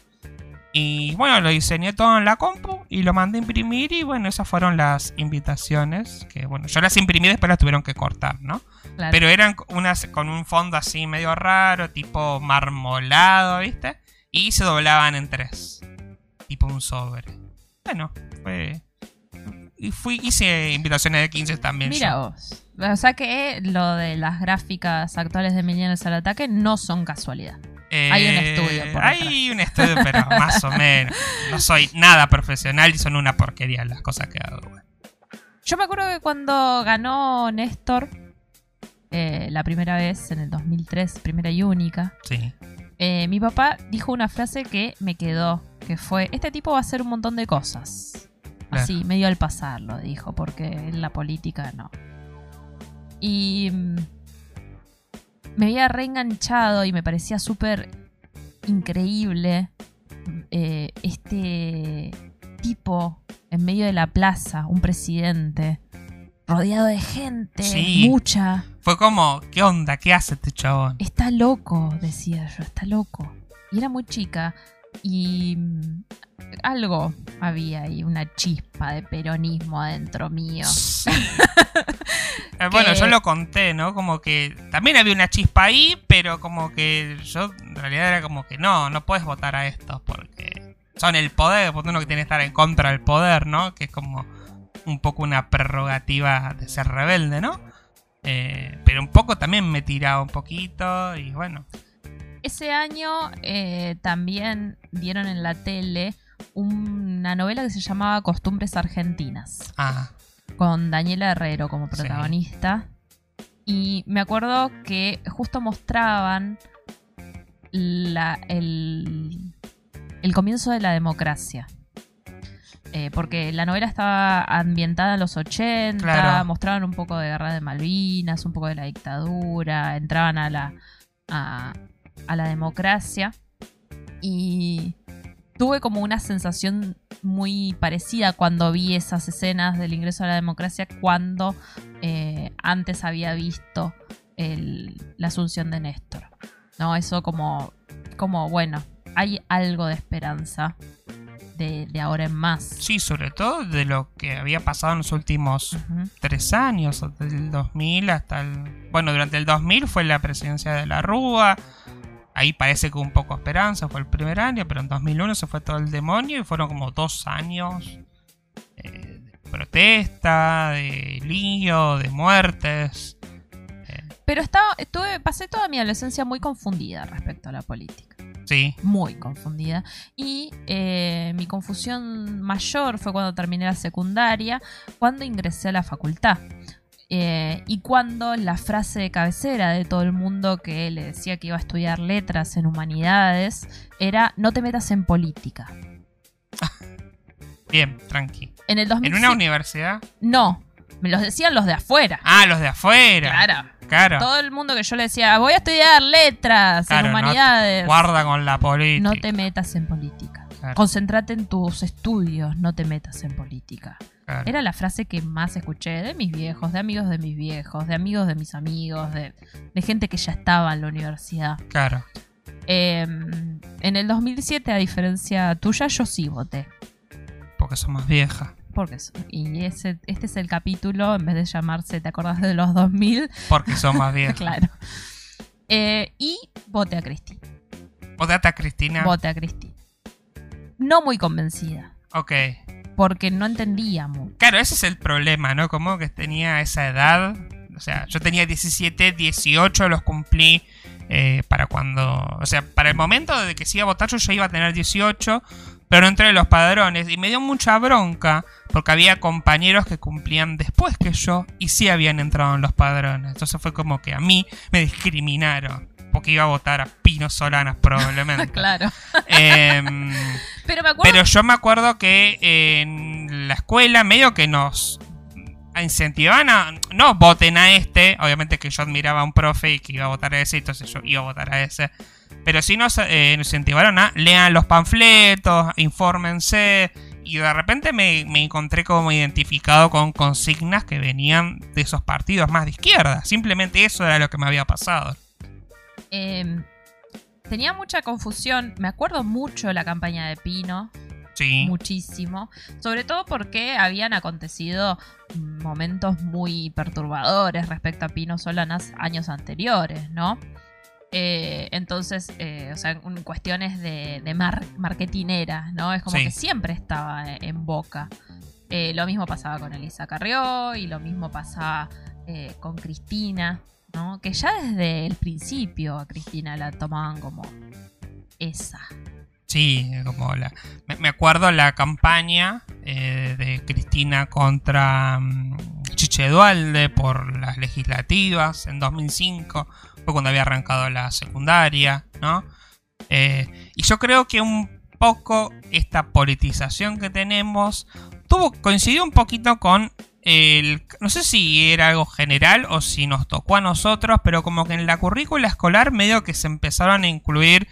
Y bueno, lo diseñé todo en la compu y lo mandé a imprimir. Y bueno, esas fueron las invitaciones. Que bueno, yo las imprimí y después las tuvieron que cortar, ¿no? Claro. Pero eran unas con un fondo así medio raro, tipo marmolado, ¿viste? Y se doblaban en tres. Tipo un sobre. Bueno, fue. Y fui, hice invitaciones de 15 también. Mira yo. vos. O sea que lo de las gráficas actuales de Millennials al ataque no son casualidad. Hay un estudio por Hay un estudio, pero más o menos. No soy nada profesional y son una porquería las cosas que hago. Yo me acuerdo que cuando ganó Néstor eh, la primera vez, en el 2003, primera y única, Sí. eh, mi papá dijo una frase que me quedó, que fue, este tipo va a hacer un montón de cosas. Claro. Así, medio al pasar lo dijo, porque en la política no. Y mm, me había reenganchado y me parecía súper increíble eh, este tipo en medio de la plaza, un presidente, rodeado de gente, Sí. mucha. Fue como, ¿qué onda? ¿Qué hace este chabón? Está loco, decía yo, está loco. Y era muy chica y algo había ahí, una chispa de peronismo adentro mío. Sí. Eh, bueno, yo lo conté, ¿no? Como que también había una chispa ahí, pero como que yo en realidad era como que no, no puedes votar a estos porque son el poder, porque uno que tiene que estar en contra del poder, ¿no? Que es como un poco una prerrogativa de ser rebelde, ¿no? Eh, pero un poco también me tiraba un poquito y bueno. Ese año eh, también dieron en la tele una novela que se llamaba Costumbres Argentinas, Ah, con Daniela Herrero como Sí. protagonista. Y me acuerdo que justo mostraban la- el, el comienzo de la democracia. Eh, porque la novela estaba ambientada en los 80, Claro. mostraban un poco de guerra de Malvinas, un poco de la dictadura, entraban a la, a, a la democracia. Y tuve como una sensación muy parecida cuando vi esas escenas del ingreso a la democracia cuando eh, antes había visto el- la asunción de Néstor. ¿No? Eso como, como, bueno, hay algo de esperanza de, de ahora en más. sí, sobre todo de lo que había pasado en los últimos tres años, desde el 2000 hasta el... Bueno, durante el 2000 fue la presidencia de la Rúa, ahí parece que un poco de esperanza, fue el primer año, pero en 2001 se fue todo el demonio y fueron como dos años eh, de protesta, de lío, de muertes. eh, Pero estaba, estuve, pasé toda mi adolescencia muy confundida respecto a la política. sí, muy confundida. Y eh, mi confusión mayor fue cuando terminé la secundaria, cuando ingresé a la facultad. Eh, y cuando la frase de cabecera de todo el mundo que le decía que iba a estudiar letras en humanidades era no te metas en política. bien, tranqui. En el ¿En 2007 una universidad? no, me los decían los de afuera. Ah, los de afuera. Claro. Claro. Todo el mundo que yo le decía, voy a estudiar letras Claro, en no humanidades. guarda con la política. No te metas en política. Claro, Concéntrate en tus estudios, no te metas en política. Claro. Era la frase que más escuché de mis viejos, de amigos de mis viejos, de amigos de mis amigos, de, de gente que ya estaba en la universidad. Claro. Eh, en el 2007, a diferencia tuya, yo sí voté. Porque son más viejas. Porque y ese, este es el capítulo, en vez de llamarse ¿Te acordás de los 2000? Porque son más viejos. claro. Eh, y vote a Cristi. Votate a Cristina. Vote a Cristi. No muy convencida. ok. Porque no entendíamos. Claro, ese es el problema, ¿no? Como que tenía esa edad. O sea, yo tenía 17, 18, los cumplí eh, para cuando. O sea, para el momento de que se iba a votar, yo ya iba a tener 18, pero no entré en los padrones. Y me dio mucha bronca porque había compañeros que cumplían después que yo y sí habían entrado en los padrones. Entonces fue como que a mí me discriminaron. Porque iba a votar a Pino Solanas, probablemente. Claro. Em, Pero me acuerdo. pero yo me acuerdo que en la escuela medio que nos incentivaban a... No voten a este. Obviamente que yo admiraba a un profe y que iba a votar a ese, entonces yo iba a votar a ese. Pero sí nos, eh, nos incentivaron a lean los panfletos, infórmense. Y de repente me, me encontré como identificado con consignas que venían de esos partidos más de izquierda. Simplemente eso era lo que me había pasado. Eh, tenía mucha confusión. Me acuerdo mucho de la campaña de Pino. Sí. muchísimo, sobre todo porque habían acontecido momentos muy perturbadores respecto a Pino Solanas años anteriores, ¿no? Eh, entonces, eh, o sea, en cuestiones de, de mar- marketineras, ¿no? Es como Sí. que siempre estaba en, en boca. Eh, lo mismo pasaba con Elisa Carrió y lo mismo pasaba eh, con Cristina, ¿no? Que ya desde el principio a Cristina la tomaban como esa. Sí, como la. Me, acuerdo la campaña eh, de Cristina contra mm, Chiche Dualde por las legislativas en 2005. Fue cuando había arrancado la secundaria, ¿no? Eh, y yo creo que un poco esta politización que tenemos tuvo coincidió un poquito con el no sé si era algo general o si nos tocó a nosotros, pero como que en la currícula escolar medio que se empezaron a incluir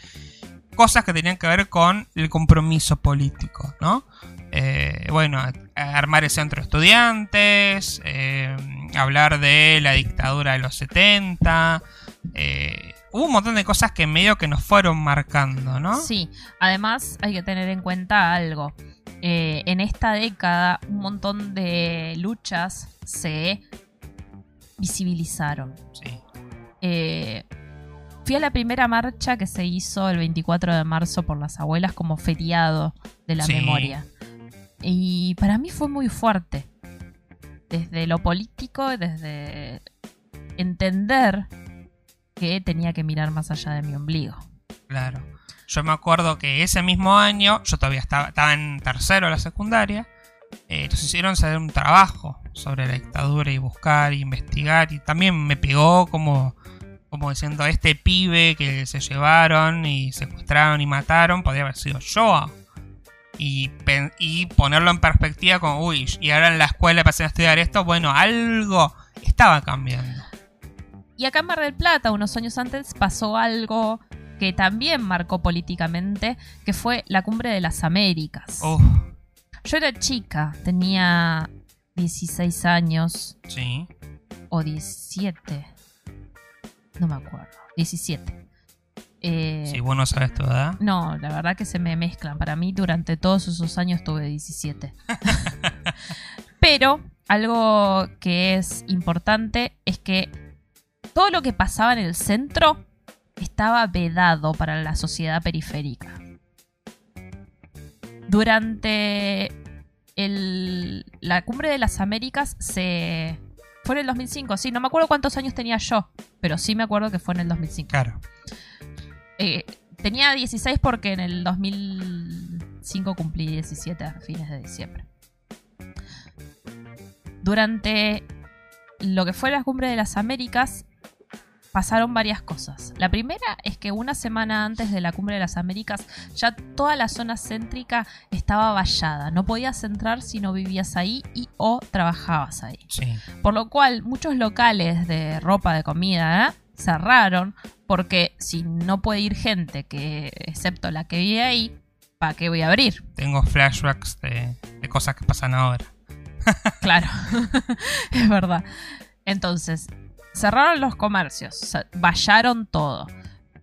cosas que tenían que ver con el compromiso político, ¿no? Eh, bueno, armar el centro de estudiantes, eh, hablar de la dictadura de los 70, eh, hubo un montón de cosas que medio que nos fueron marcando, ¿no? Sí, además hay que tener en cuenta algo. Eh, en esta década un montón de luchas se visibilizaron. Sí. Eh, fui a la primera marcha que se hizo el 24 de marzo por las abuelas como feriado de la Sí. memoria. Y para mí fue muy fuerte. Desde lo político, desde entender que tenía que mirar más allá de mi ombligo. Claro. Yo me acuerdo que ese mismo año, yo todavía estaba, estaba en tercero de la secundaria, eh, nos hicieron hacer un trabajo sobre la dictadura y buscar, e investigar, y también me pegó como, como diciendo, este pibe que se llevaron y secuestraron y mataron, podría haber sido yo. Y, y ponerlo en perspectiva como, uy, y ahora en la escuela pasé a estudiar esto, bueno, algo estaba cambiando. Y acá en Mar del Plata, unos años antes, pasó algo que también marcó políticamente, que fue la Cumbre de las Américas. Uf, Yo era chica, tenía 16 años sí. o 17. No me acuerdo. 17. Eh, Si vos no sabes tu edad. No, la verdad que se me mezclan. Para mí durante todos esos años tuve 17. Pero algo que es importante es que todo lo que pasaba en el centro estaba vedado para la sociedad periférica. Durante el- la cumbre de las Américas se... Fue en el 2005, sí, no me acuerdo cuántos años tenía yo, pero sí me acuerdo que fue en el 2005. Claro. Eh, tenía 16 porque en el 2005 cumplí 17 a fines de diciembre. Durante lo que fue la cumbre de las Américas pasaron varias cosas. La primera es que una semana antes de la cumbre de las Américas ya toda la zona céntrica estaba vallada. No podías entrar si no vivías ahí y o trabajabas ahí. Sí. Por lo cual, muchos locales de ropa, de comida, ¿eh? cerraron porque si no puede ir gente que, excepto la que vive ahí, ¿para qué voy a abrir? Tengo flashbacks de, de cosas que pasan ahora. Claro, es verdad. Entonces, cerraron los comercios, vallaron todo.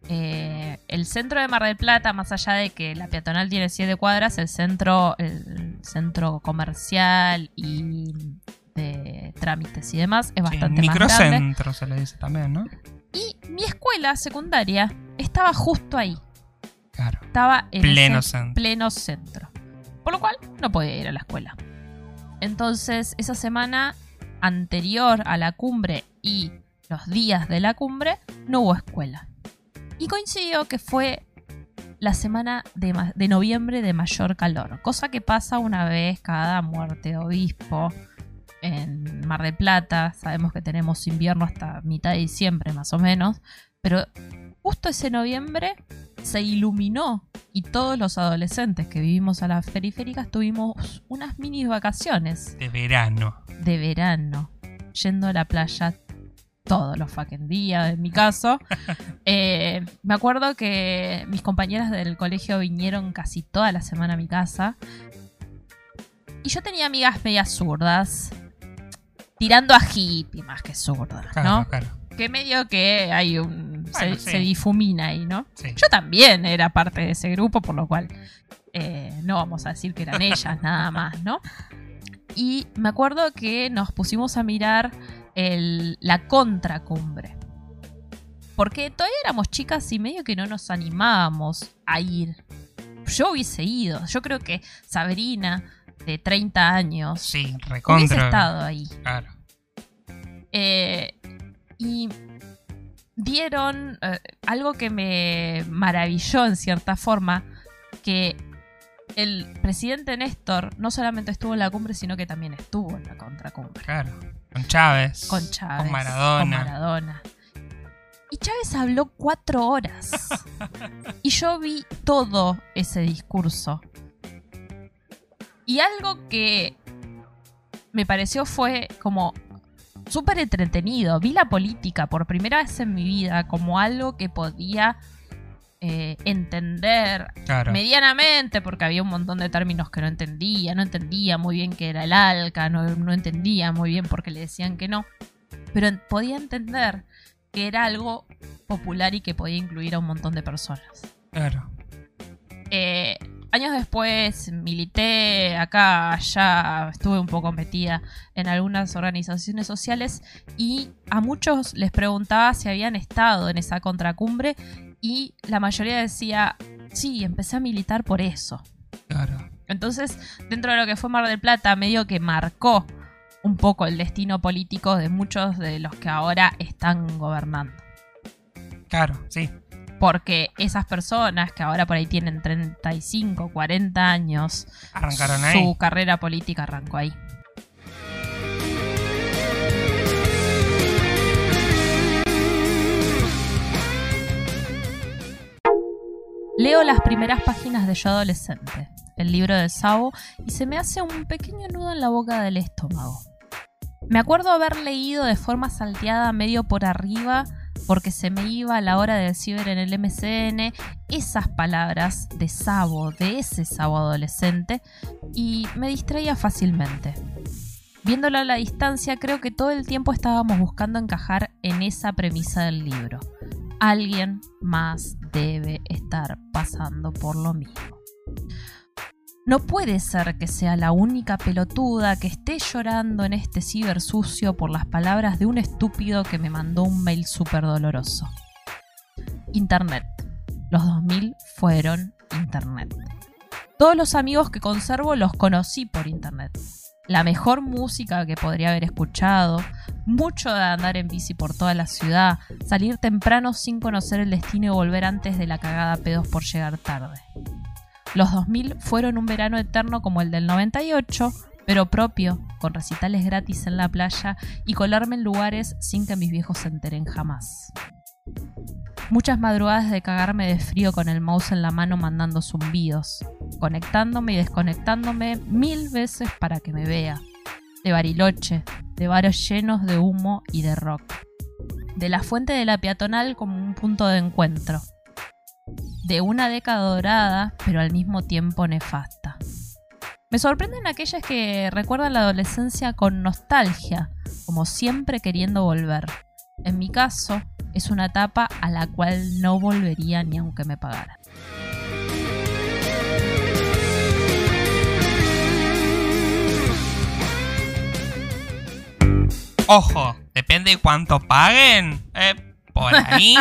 Eh, el centro de Mar del Plata, más allá de que la peatonal tiene siete cuadras, el centro, el centro comercial y de trámites y demás. Es Sí, bastante más grande. microcentro se le dice también, ¿no? Y mi escuela secundaria estaba justo ahí. Claro. Estaba en Pleno ese centro. pleno centro. Por lo cual no podía ir a la escuela. Entonces, esa semana anterior a la cumbre y los días de la cumbre, no hubo escuela. Y coincidió que fue la semana de, noviembre de mayor calor, cosa que pasa una vez cada muerte de obispo en Mar del Plata. Sabemos que tenemos invierno hasta mitad de diciembre más o menos, pero justo ese noviembre se iluminó y todos los adolescentes que vivimos a las periféricas tuvimos unas mini vacaciones De verano. de verano, yendo a la playa todos los fucking días, en mi caso. Eh, me acuerdo que mis compañeras del colegio vinieron casi toda la semana a mi casa. Y yo tenía amigas medias zurdas, tirando a hippie más que zurdas, Claro, ¿no? claro. Que medio que hay un... Bueno, se, sí. se difumina ahí, ¿no? Sí. Yo también era parte de ese grupo, por lo cual eh, no vamos a decir que eran ellas nada más, ¿no? Y me acuerdo que nos pusimos a mirar el- la contracumbre. Porque todavía éramos chicas y medio que no nos animábamos a ir. Yo hubiese ido. Yo creo que Sabrina, de 30 años, Sí, hubiese recontra. estado ahí. Claro. Eh, y dieron eh, algo que me maravilló en cierta forma, que el presidente Néstor no solamente estuvo en la cumbre, sino que también estuvo en la contracumbre. Claro. Con Chávez. Con Chávez. Con Maradona. Con Maradona. Y Chávez habló cuatro horas. y yo vi todo ese discurso. Y algo que me pareció fue como súper entretenido. Vi la política por primera vez en mi vida como algo que podía eh, entender Claro. medianamente, porque había un montón de términos que no entendía, no entendía muy bien qué era el ALCA, no, no entendía muy bien por qué le decían que no, pero podía entender que era algo popular y que podía incluir a un montón de personas. Claro. Eh, años después milité acá, allá, estuve un poco metida en algunas organizaciones sociales y a muchos les preguntaba si habían estado en esa contracumbre y la mayoría decía, sí, empecé a militar por eso. Claro. Entonces, dentro de lo que fue Mar del Plata, medio que marcó un poco el destino político de muchos de los que ahora están gobernando. Claro, sí. Porque esas personas que ahora por ahí tienen 35, 40 años, Arrancaron su ahí. carrera política arrancó ahí. Leo las primeras páginas de Yo Adolescente, el libro de Sabo, y se me hace un pequeño nudo en la boca del estómago. Me acuerdo haber leído de forma salteada medio por arriba porque se me iba a la hora del ciber en el MCN esas palabras de Sabo, de ese Sabo adolescente, y me distraía fácilmente. Viéndolo a la distancia, creo que todo el tiempo estábamos buscando encajar en esa premisa del libro. Alguien más debe estar pasando por lo mismo. No puede ser que sea la única pelotuda que esté llorando en este ciber sucio por las palabras de un estúpido que me mandó un mail súper doloroso. Internet. Los 2000 fueron Internet. Todos los amigos que conservo los conocí por Internet. La mejor música que podría haber escuchado, mucho de andar en bici por toda la ciudad, salir temprano sin conocer el destino y volver antes de la cagada pedos por llegar tarde. Los 2000 fueron un verano eterno como el del 98, pero propio, con recitales gratis en la playa y colarme en lugares sin que mis viejos se enteren jamás. Muchas madrugadas de cagarme de frío con el mouse en la mano mandando zumbidos, conectándome y desconectándome mil veces para que me vea. De Bariloche, de bares llenos de humo y de rock. De la fuente de la peatonal como un punto de encuentro. De una década dorada, pero al mismo tiempo nefasta. Me sorprenden aquellas que recuerdan la adolescencia con nostalgia, como siempre queriendo volver. En mi caso, es una etapa a la cual no volvería ni aunque me pagaran. Ojo, depende de cuánto paguen. Eh, por ahí.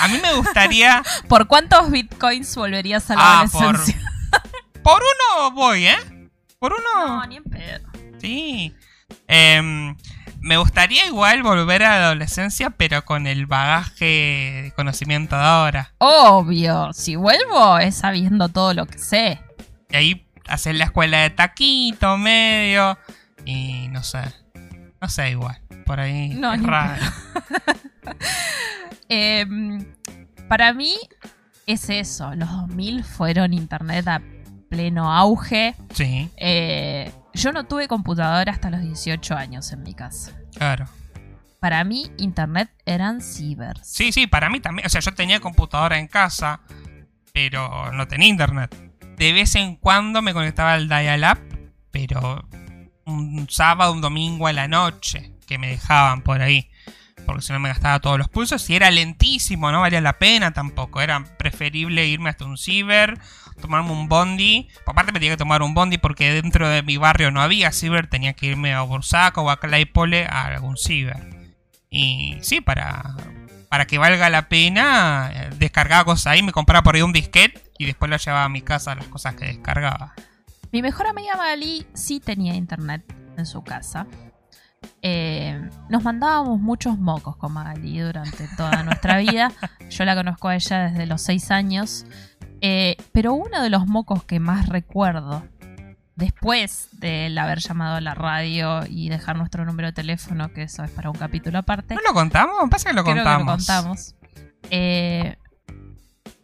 A mí me gustaría. ¿Por cuántos bitcoins volverías a la Ah, adolescencia? Por uno voy, ¿eh? Por uno. No, ni en pedo. Sí. Em, me gustaría igual volver a la adolescencia, pero con el bagaje de conocimiento de ahora. Obvio, si vuelvo es sabiendo todo lo que sé. Y ahí hacer la escuela de taquito, medio. Y no sé. No sé igual. Por ahí No, es raro. Em, para mí es eso, los 2000 fueron internet a pleno auge. Sí, Eh, yo no tuve computadora hasta los 18 años en mi casa. claro. Para mí internet eran cibers. Sí, sí, para mí también. O sea, yo tenía computadora en casa, pero no tenía internet. De vez en cuando me conectaba al dial-up, pero un sábado, un domingo a la noche, que me dejaban por ahí. Porque si no me gastaba todos los pulsos. Y era lentísimo, no valía la pena tampoco. Era preferible irme hasta un ciber, tomarme un bondi. Aparte me tenía que tomar un bondi porque dentro de mi barrio no había ciber. Tenía que irme a Bursaco o a Claypole a algún ciber. Y sí, para, para que valga la pena, eh, descargaba cosas ahí, me compraba por ahí un disquete y después lo llevaba a mi casa las cosas que descargaba. Mi mejor amiga Magali sí tenía internet en su casa. Eh, nos mandábamos muchos mocos con Magali durante toda nuestra vida. Yo la conozco a ella desde los 6 años. Eh, pero uno de los mocos que más recuerdo, después del haber llamado a la radio y dejar nuestro número de teléfono, que eso es para un capítulo aparte, ¿No lo contamos? Pasa que lo creo contamos. que lo contamos. Eh,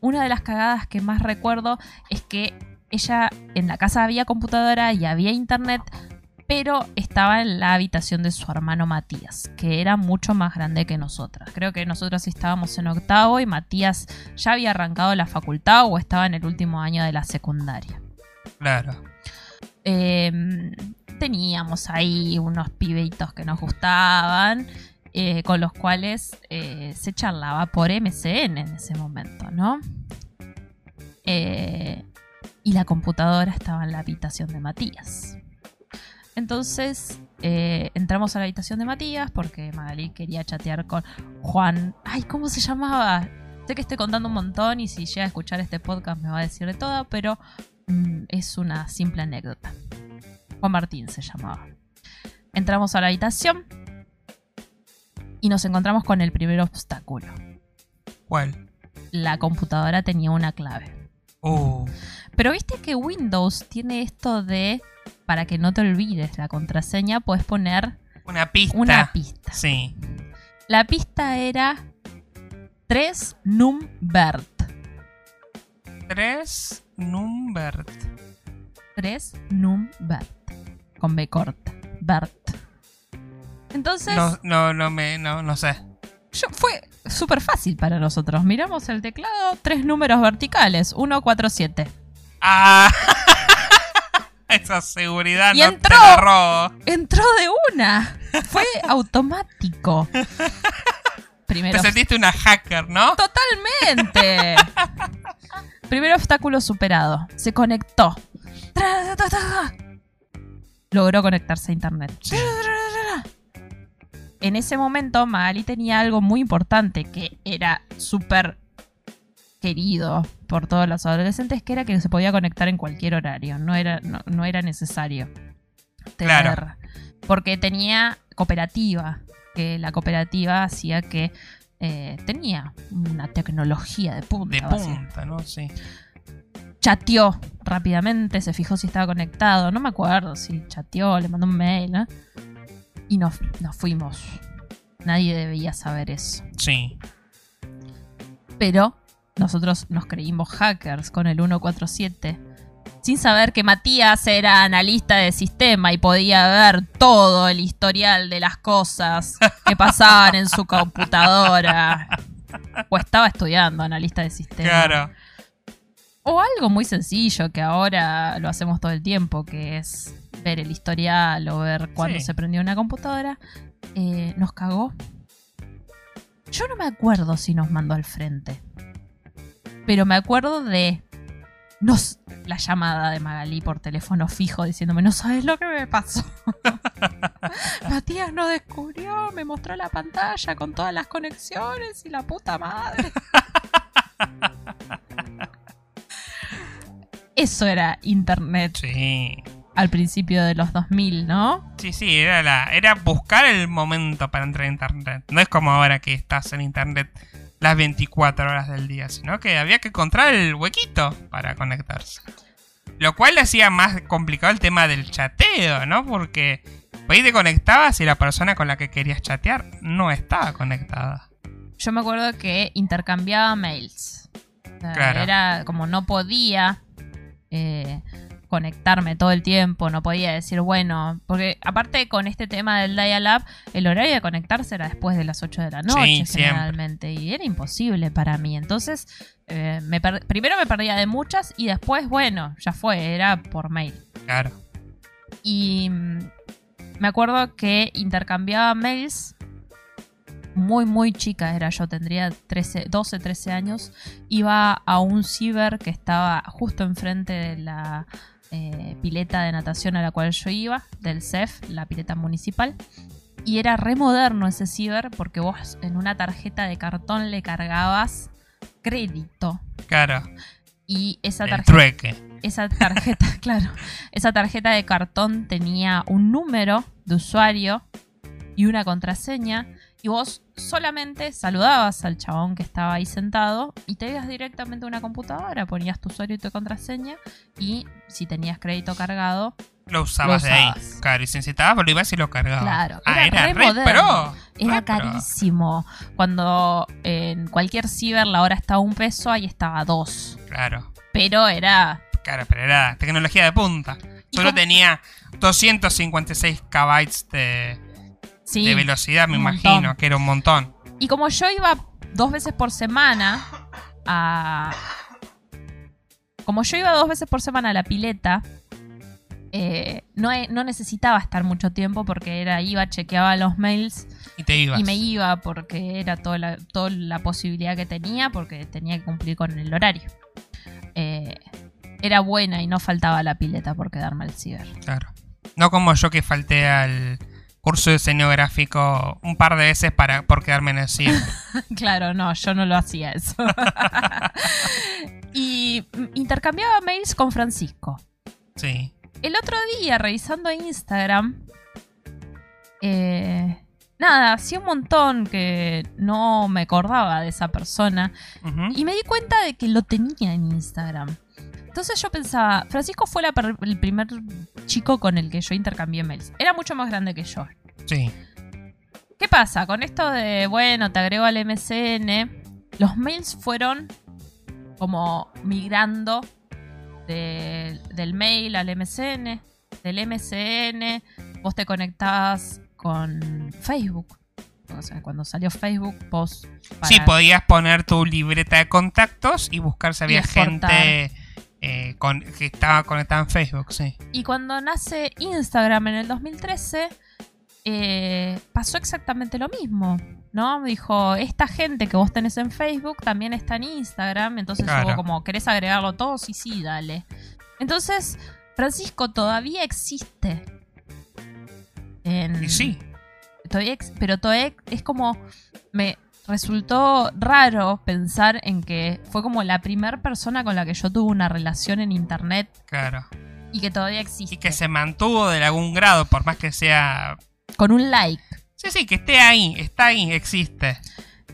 una de las cagadas que más recuerdo es que ella en la casa había computadora y había internet, pero estaba en la habitación de su hermano Matías, que era mucho más grande que nosotras. Creo que nosotros estábamos en octavo y Matías ya había arrancado la facultad o estaba en el último año de la secundaria. Claro. Eh, teníamos ahí unos pibeitos que nos gustaban, eh, con los cuales eh, se charlaba por MCN en ese momento, ¿no? Eh, y la computadora estaba en la habitación de Matías. Entonces eh, entramos a la habitación de Matías porque Magali quería chatear con Juan. Ay, ¿cómo se llamaba? Sé que estoy contando un montón y si llega a escuchar este podcast me va a decir de todo, pero mm, es una simple anécdota. Juan Martín se llamaba. Entramos a la habitación y nos encontramos con el primer obstáculo. ¿Cuál? La computadora tenía una clave. Uh, Pero viste que Windows tiene esto de, para que no te olvides la contraseña, puedes poner una pista. una pista. Sí. La pista era 3 numbert. 3 Numbert. 3 numbert. Con B corta. Bert. Entonces, No, no, no me, no, no sé. yo- fue súper fácil para nosotros. Miramos el teclado, tres números verticales, 1, 4, 7. Ah, esa seguridad Y no entró. te la robo. Entró de una. Fue automático. Primero. Te sentiste una hacker, ¿no? Totalmente. Primer obstáculo superado. Se conectó. Logró conectarse a internet. Sí. En ese momento, Magali tenía algo muy importante que era súper querido por todos los adolescentes, que era que se podía conectar en cualquier horario. No era, no, no era necesario tener. Claro. Porque tenía cooperativa, que la cooperativa hacía que eh, tenía una tecnología de punta. De punta, ¿no? Sí. chateó rápidamente, se fijó si estaba conectado, no me acuerdo si chateó, le mandó un mail, ¿no? Y nos, nos fuimos. Nadie debía saber eso. Sí. Pero nosotros nos creímos hackers con el 147, sin saber que Matías era analista de sistema y podía ver todo el historial de las cosas que pasaban en su computadora. O estaba estudiando analista de sistema. Claro. O algo muy sencillo que ahora lo hacemos todo el tiempo, que es ver el historial o ver cuándo Sí. se prendió una computadora. Eh, nos cagó. Yo no me acuerdo si nos mandó al frente. Pero me acuerdo de nos, la llamada de Magalí por teléfono fijo diciéndome, no sabes lo que me pasó. Matías nos descubrió, me mostró la pantalla con todas las conexiones y la puta madre. Eso era internet Sí. Al principio de los 2000, ¿no? Sí, sí, era, la, era buscar el momento para entrar a internet. No es como ahora que estás en internet las 24 horas del día, sino que había que encontrar el huequito para conectarse. Lo cual hacía más complicado el tema del chateo, ¿no? Porque ahí te conectabas y la persona con la que querías chatear no estaba conectada. Yo me acuerdo que intercambiaba mails. O sea, Claro. Era como no podía eh, conectarme todo el tiempo, no podía decir, bueno, porque aparte con este tema del dial-up, el horario de conectarse era después de las 8 de la noche Sí, siempre. y era imposible para mí. Entonces, eh, me primero me perdía de muchas y después, bueno, ya fue, era por mail. Claro. Y mm, me acuerdo que intercambiaba mails. Muy, muy chica era yo, tendría 13, 12, 13 años. Iba a un ciber que estaba justo enfrente de la eh, pileta de natación a la cual yo iba, del CEF, la pileta municipal. Y era re moderno ese ciber porque vos en una tarjeta de cartón le cargabas crédito. Claro. Y esa El tarjeta trueque. esa tarjeta, claro, esa tarjeta de cartón tenía un número de usuario y una contraseña y vos solamente saludabas al chabón que estaba ahí sentado y te ibas directamente a una computadora, ponías tu usuario y tu contraseña y si tenías crédito cargado, Lo usabas Lo de ahí. Claro, y si necesitabas, lo ibas y lo cargabas. Claro, Ah, era era, re re moderno. pro. era re pro. carísimo. Cuando en cualquier ciber la hora estaba un peso, ahí estaba dos. Claro. Pero era Claro, pero era tecnología de punta. ¿Y Solo tenía 256 KB de, sí, de velocidad, me imagino, montón. que era un montón. Y como yo iba dos veces por semana a. Como yo iba dos veces por semana a la pileta, eh, no, no necesitaba estar mucho tiempo porque era iba, chequeaba los mails Y te ibas. y me iba porque era toda la, toda la posibilidad que tenía porque tenía que cumplir con el horario. Eh, era buena y no faltaba la pileta por quedarme al ciber. Claro. No como yo que falté al curso de diseño gráfico un par de veces para, por quedarme en el cine. Claro, no, yo no lo hacía eso. y intercambiaba mails con Francisco. Sí. El otro día, revisando Instagram, eh, nada, hacía un montón que no me acordaba de esa persona y me di cuenta de que lo tenía en Instagram. Entonces yo pensaba, Francisco fue la el primer chico con el que yo intercambié mails. Era mucho más grande que yo. Sí. ¿Qué pasa? Con esto de, bueno, te agrego al MCN, los mails fueron como migrando de- del mail al MCN, del MCN, vos te conectabas con Facebook. O sea, cuando salió Facebook, vos... para- Sí, podías poner tu libreta de contactos y buscar si había gente eh, con, que estaba conectada en Facebook, sí. Y cuando nace Instagram en el 2013, eh, pasó exactamente lo mismo, ¿no? Dijo, esta gente que vos tenés en Facebook también está en Instagram, entonces Claro. hubo como, ¿querés agregarlo todo? Sí, sí, dale. Entonces, Francisco todavía existe. En- Y sí. todavía ex- pero todavía es como me resultó raro pensar en que fue como la primera persona con la que yo tuve una relación en internet Claro. y que todavía existe Y que se mantuvo de algún grado, por más que sea. con un like Sí, sí, que esté ahí, está ahí, existe.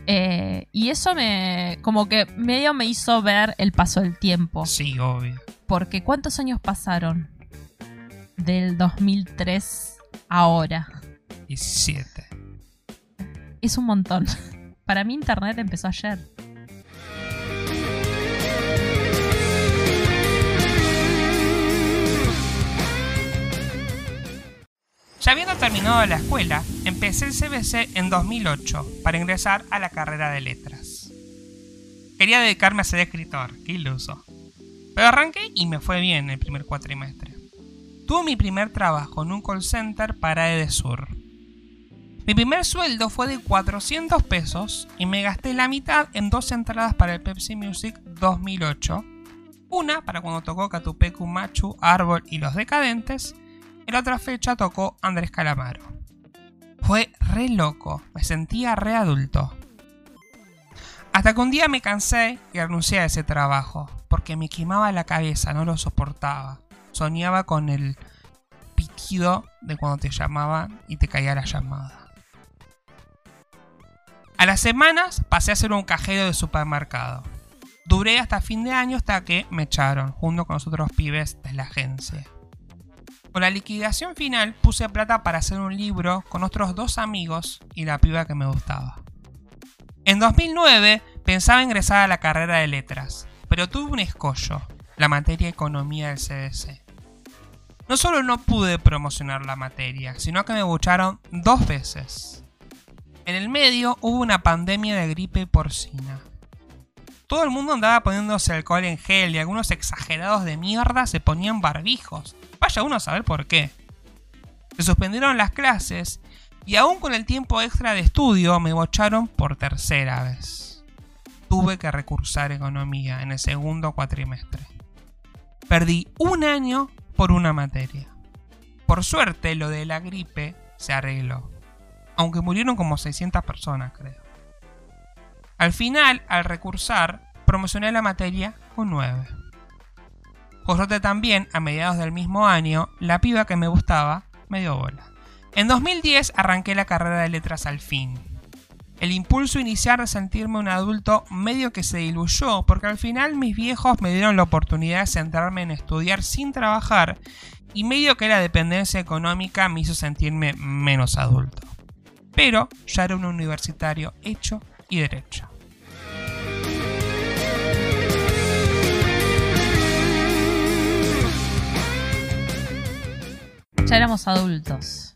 Eh, y eso me como que medio me hizo ver el paso del tiempo Sí, obvio. porque cuántos años pasaron del 2003 a ahora 17. es un montón para mí internet empezó ayer Ya habiendo terminado la escuela, empecé el CBC en 2008 para ingresar a la carrera de letras. Quería dedicarme a ser escritor, qué iluso. Pero arranqué y me fue bien el primer cuatrimestre. Tuve mi primer trabajo en un call center para Edesur. Mi primer sueldo fue de 400 pesos y me gasté la mitad en dos entradas para el Pepsi Music 2008. Una para cuando tocó Catupecu Machu, Árbol y Los Decadentes En otra fecha tocó Andrés Calamaro. Fue re loco, me sentía re adulto. Hasta que un día me cansé y renuncié a ese trabajo, porque me quemaba la cabeza, no lo soportaba. Soñaba con el pitido de cuando te llamaban y te caía la llamada. A las semanas pasé a ser un cajero de supermercado. Duré hasta fin de año hasta que me echaron, junto con los otros pibes de la agencia. Con la liquidación final puse plata para hacer un libro con otros dos amigos y la piba que me gustaba. En 2009 pensaba ingresar a la carrera de letras, pero tuve un escollo, la materia economía del CDC. No solo no pude promocionar la materia, sino que me bucharon dos veces. En el medio hubo una pandemia de gripe porcina. Todo el mundo andaba poniéndose alcohol en gel y algunos exagerados de mierda se ponían barbijos. Vaya uno a saber por qué. Se suspendieron las clases y aún con el tiempo extra de estudio me bocharon por tercera vez. Tuve que recursar economía en el segundo cuatrimestre. Perdí un año por una materia. Por suerte lo de la gripe se arregló. Aunque murieron como 600 personas, creo. Al final, al recursar, promocioné la materia con 9. Por también, a mediados del mismo año, la piba que me gustaba me dio bola. En 2010 arranqué la carrera de letras al fin. El impulso inicial de sentirme un adulto medio que se diluyó porque al final mis viejos me dieron la oportunidad de centrarme en estudiar sin trabajar y medio que la dependencia económica me hizo sentirme menos adulto. Pero ya era un universitario hecho y derecho. Ya éramos adultos.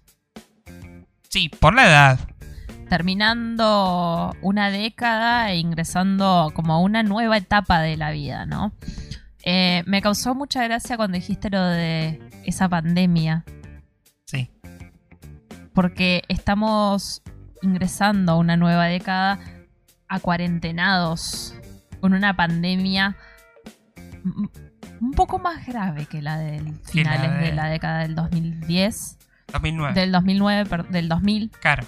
Sí, por la edad. Terminando una década e ingresando como a una nueva etapa de la vida, ¿no? Eh, me causó mucha gracia cuando dijiste lo de esa pandemia. Porque estamos ingresando a una nueva década a cuarentenados con una pandemia un poco más grave que la del finales de- de... la década del 2010, 2009. del 2009, per- del 2000, Claro.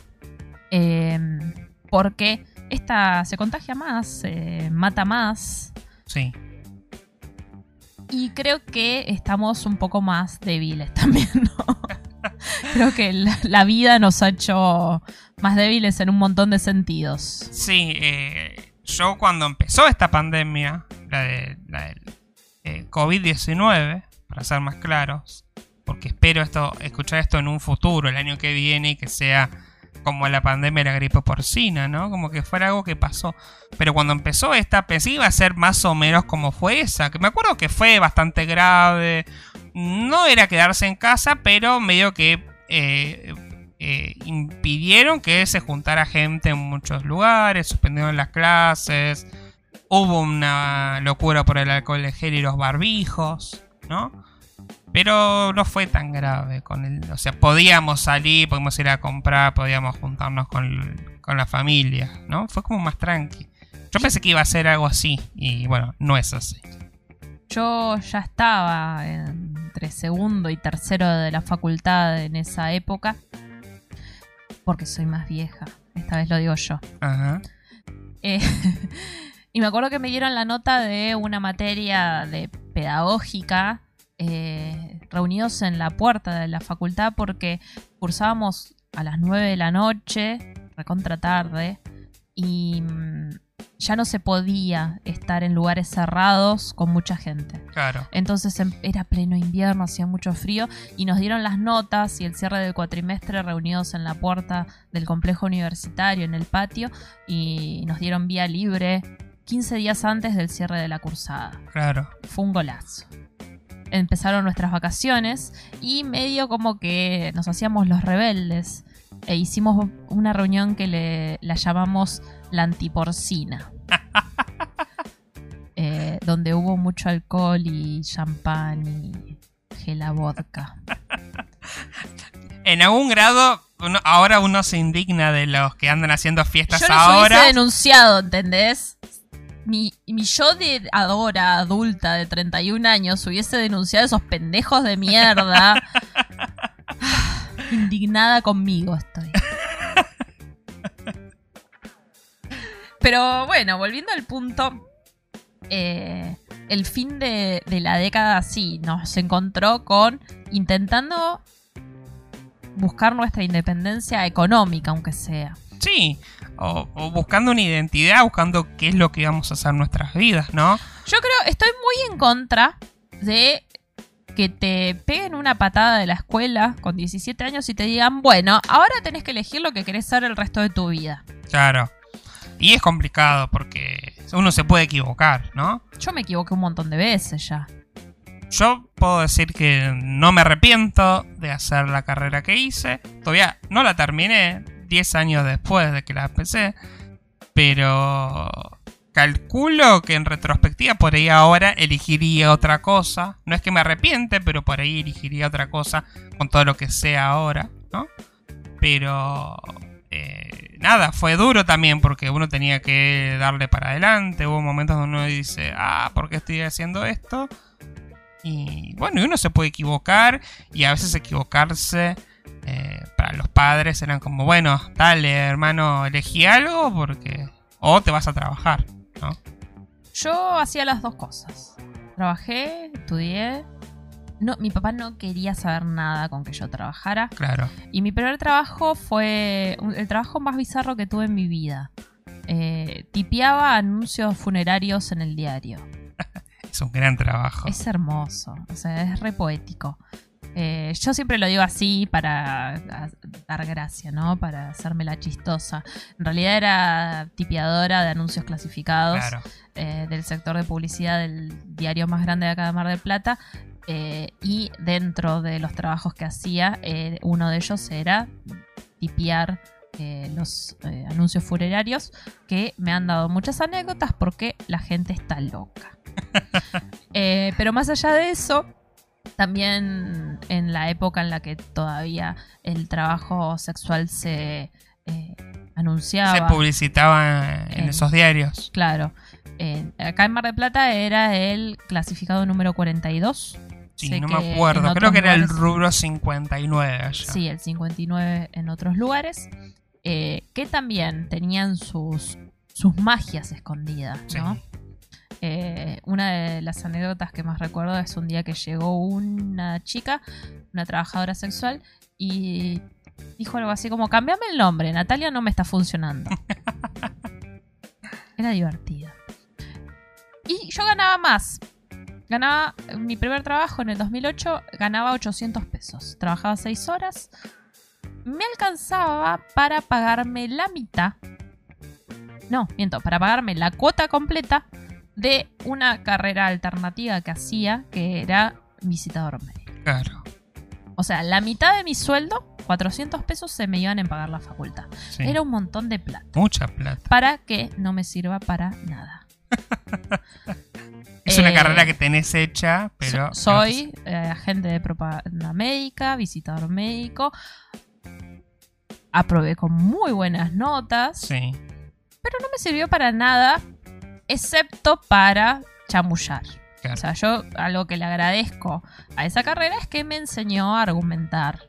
eh, porque esta se contagia más, mata más Sí. y creo que estamos un poco más débiles también, ¿no? creo que la, vida nos ha hecho más débiles en un montón de sentidos. Sí, eh, yo cuando empezó esta pandemia, la, de, eh, COVID-19, para ser más claros, porque espero esto, escuchar esto en un futuro, el año que viene, y que sea como la pandemia de la gripe porcina, ¿no? Como que fuera algo que pasó. Pero cuando empezó esta, pensé que iba a ser más o menos como fue esa, que me acuerdo que fue bastante grave. No era quedarse en casa, pero medio que eh, eh, impidieron que se juntara gente en muchos lugares, suspendieron las clases, hubo una locura por el alcohol de gel y los barbijos, ¿no? Pero no fue tan grave con o sea, podíamos salir, podíamos ir a comprar, podíamos juntarnos con, con la familia, ¿no? Fue como más tranqui. Yo pensé que iba a ser algo así y bueno, no es así. Yo ya estaba entre segundo y tercero de la facultad en esa época, porque soy más vieja, esta vez lo digo yo. Ajá. Eh, y me acuerdo que me dieron la nota de una materia de pedagógica eh, reunidos en la puerta de la facultad porque cursábamos a las 9 de la noche, recontra tarde, y mm, ya no se podía estar en lugares cerrados con mucha gente. Claro. Entonces em- era pleno invierno, hacía mucho frío y nos dieron las notas y el cierre del cuatrimestre reunidos en la puerta del complejo universitario, en el patio, y nos dieron vía libre 15 días antes del cierre de la cursada. Claro. Fue un golazo. Empezaron nuestras vacaciones y medio como que nos hacíamos los rebeldes e hicimos una reunión que le, la llamamos la antiporcina. Eh, donde hubo mucho alcohol y champán y gela vodka. En algún grado, uno- ahora uno se indigna de los que andan haciendo fiestas Yo ahora. hubiese denunciado, ¿entendés? Mi, mi yo de ahora, adulta, de 31 años, hubiese denunciado a esos pendejos de mierda Indignada conmigo Pero bueno, volviendo al punto, eh, el fin de, de la década sí nos encontró con intentando buscar nuestra independencia económica, aunque sea. Sí, o, o buscando una identidad, buscando qué es lo que vamos a hacer en nuestras vidas, ¿no? Yo creo, estoy muy en contra de que te peguen una patada de la escuela con 17 años y te digan, bueno, ahora tenés que elegir lo que querés ser el resto de tu vida. Claro. Y es complicado porque uno se puede equivocar, ¿no? Yo me equivoqué un montón de veces ya. Yo puedo decir que no me arrepiento de hacer la carrera que hice. Todavía no la terminé 10 años después de que la empecé. Pero calculo que en retrospectiva por ahí ahora elegiría otra cosa. No es que me arrepiente, pero por ahí elegiría otra cosa con todo lo que sé ahora, ¿no? Pero eh, nada, fue duro también porque uno tenía que darle para adelante. Hubo momentos donde uno dice, ah, ¿por qué estoy haciendo esto? Y bueno, uno se puede equivocar y a veces equivocarse eh, para los padres eran como, bueno, dale hermano, elegí algo porque... O te vas a trabajar, ¿no? Yo hacía las dos cosas. Trabajé, estudié. No, mi papá no quería saber nada con que yo trabajara. Claro. Y mi primer trabajo fue el trabajo más bizarro que tuve en mi vida. Eh, tipeaba anuncios funerarios en el diario. Es un gran trabajo. Es hermoso, o sea, es re poético. Eh, yo siempre lo digo así para dar gracia, ¿no? Para hacerme la chistosa. En realidad era tipeadora de anuncios clasificados Claro. eh, del sector de publicidad del diario más grande de acá de Mar del Plata. Eh, y dentro de los trabajos que hacía, eh, uno de ellos era tipear eh, los eh, anuncios funerarios que me han dado muchas anécdotas porque la gente está loca. Pero más allá de eso, también en la época en la que todavía el trabajo sexual se anunciaba. Se publicitaba en En- esos diarios. Claro. Acá en Mar del Plata era el clasificado número 42. Sí, Sé no me acuerdo. Creo que era el rubro 59 allá. Sí, el 59 en otros lugares. eh, que también tenían sus, sus magias escondidas, Sí. ¿no? Eh, una de las anécdotas que más recuerdo es un día que llegó una chica, una trabajadora sexual, y dijo algo así como, cambiame el nombre, Natalia no me está funcionando. Era divertido. Y yo ganaba más. Ganaba, mi primer trabajo en el 2008, ganaba 800 pesos. Trabajaba 6 horas. Me alcanzaba para pagarme la mitad. No, miento, para pagarme la cuota completa de una carrera alternativa que hacía, que era visitador médico. Claro. O sea, la mitad de mi sueldo, 400 pesos, se me iban en pagar la facultad. sí. Era un montón de plata. Mucha plata. Para que no me sirva para nada. Es una Eh, carrera que tenés hecha, pero. So- soy eh, agente de propaganda médica, visitador médico. Aprobé con muy buenas notas, Sí. pero no me sirvió para nada, excepto para chamullar. Claro. O sea, yo algo que le agradezco a esa carrera es que me enseñó a argumentar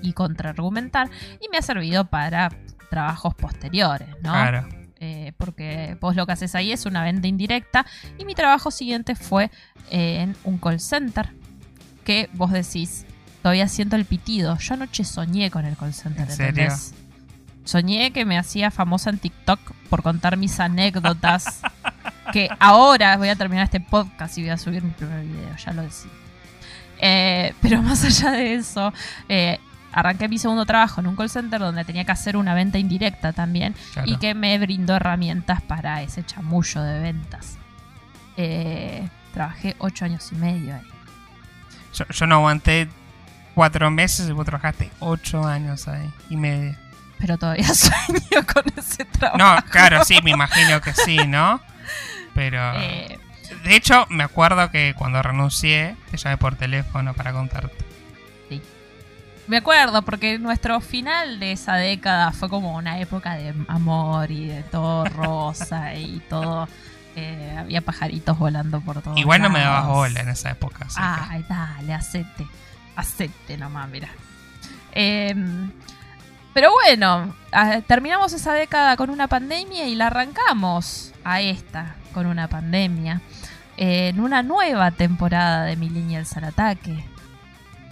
y contraargumentar y me ha servido para trabajos posteriores, ¿no? Claro. Eh, porque vos lo que haces ahí es una venta indirecta y mi trabajo siguiente fue eh, en un call center que vos decís, todavía siento el pitido. Yo anoche soñé con el call center, ¿En serio? ¿entendés? Soñé que me hacía famosa en TikTok por contar mis anécdotas. que ahora voy a terminar este podcast y voy a subir mi primer video, ya lo decía. Eh, pero más allá de eso, eh, arranqué mi segundo trabajo en un call center donde tenía que hacer una venta indirecta también claro. y que me brindó herramientas para ese chamullo de ventas. Eh, trabajé ocho años y medio ahí. Yo, yo no aguanté cuatro meses y vos trabajaste ocho años ahí y medio. Pero todavía sueño con ese trabajo. No, claro, sí, me imagino que sí, ¿no? Pero. Eh, De hecho, me acuerdo que cuando renuncié, te llamé por teléfono para contarte. Me acuerdo porque nuestro final de esa década fue como una época de amor y de todo rosa y todo. eh, había pajaritos volando por todo. Igual no me dabas bola en esa época. que- Ay, dale, acepte. Acepte nomás, mira. Em, pero bueno, terminamos esa década con una pandemia y la arrancamos a esta con una pandemia. En una nueva temporada de Millennials al Ataque.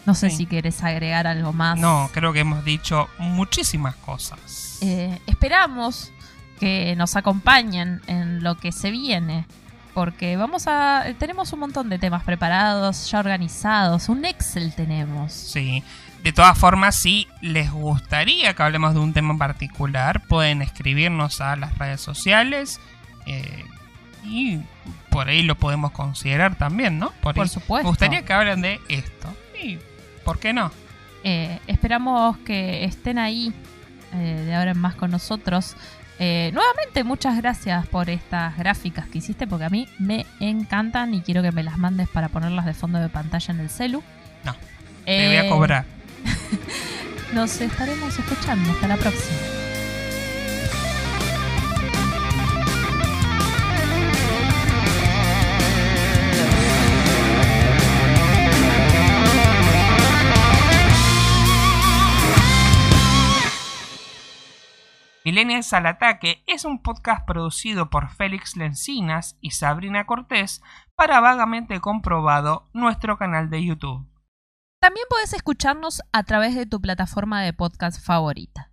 No sé Sí. si quieres agregar algo más. No, creo que hemos dicho muchísimas cosas. Eh, esperamos que nos acompañen en lo que se viene. Porque vamos a. Tenemos un montón de temas preparados, ya organizados. Un Excel tenemos. Sí. De todas formas, si les gustaría que hablemos de un tema en particular, pueden escribirnos a las redes sociales. eh, y por ahí lo podemos considerar también, ¿no? Por ahí. supuesto. Me gustaría que hablen de esto. Y, ¿por qué no? Eh, esperamos que estén ahí eh, de ahora en más con nosotros. Eh, nuevamente, muchas gracias por estas gráficas que hiciste, porque a mí me encantan y quiero que me las mandes para ponerlas de fondo de pantalla en el celu. No, Te voy a Eh, cobrar. Nos estaremos escuchando. Hasta la próxima. Millennials al Ataque es un podcast producido por Félix Lencinas y Sabrina Cortés para Vagamente Comprobado, nuestro canal de YouTube. También podés escucharnos a través de tu plataforma de podcast favorita.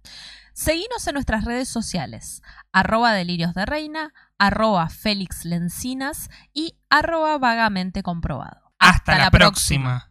Seguinos en nuestras redes sociales, arroba delirios de reina, arroba Félix Lencinas y arroba vagamente comprobado. Hasta, la próxima.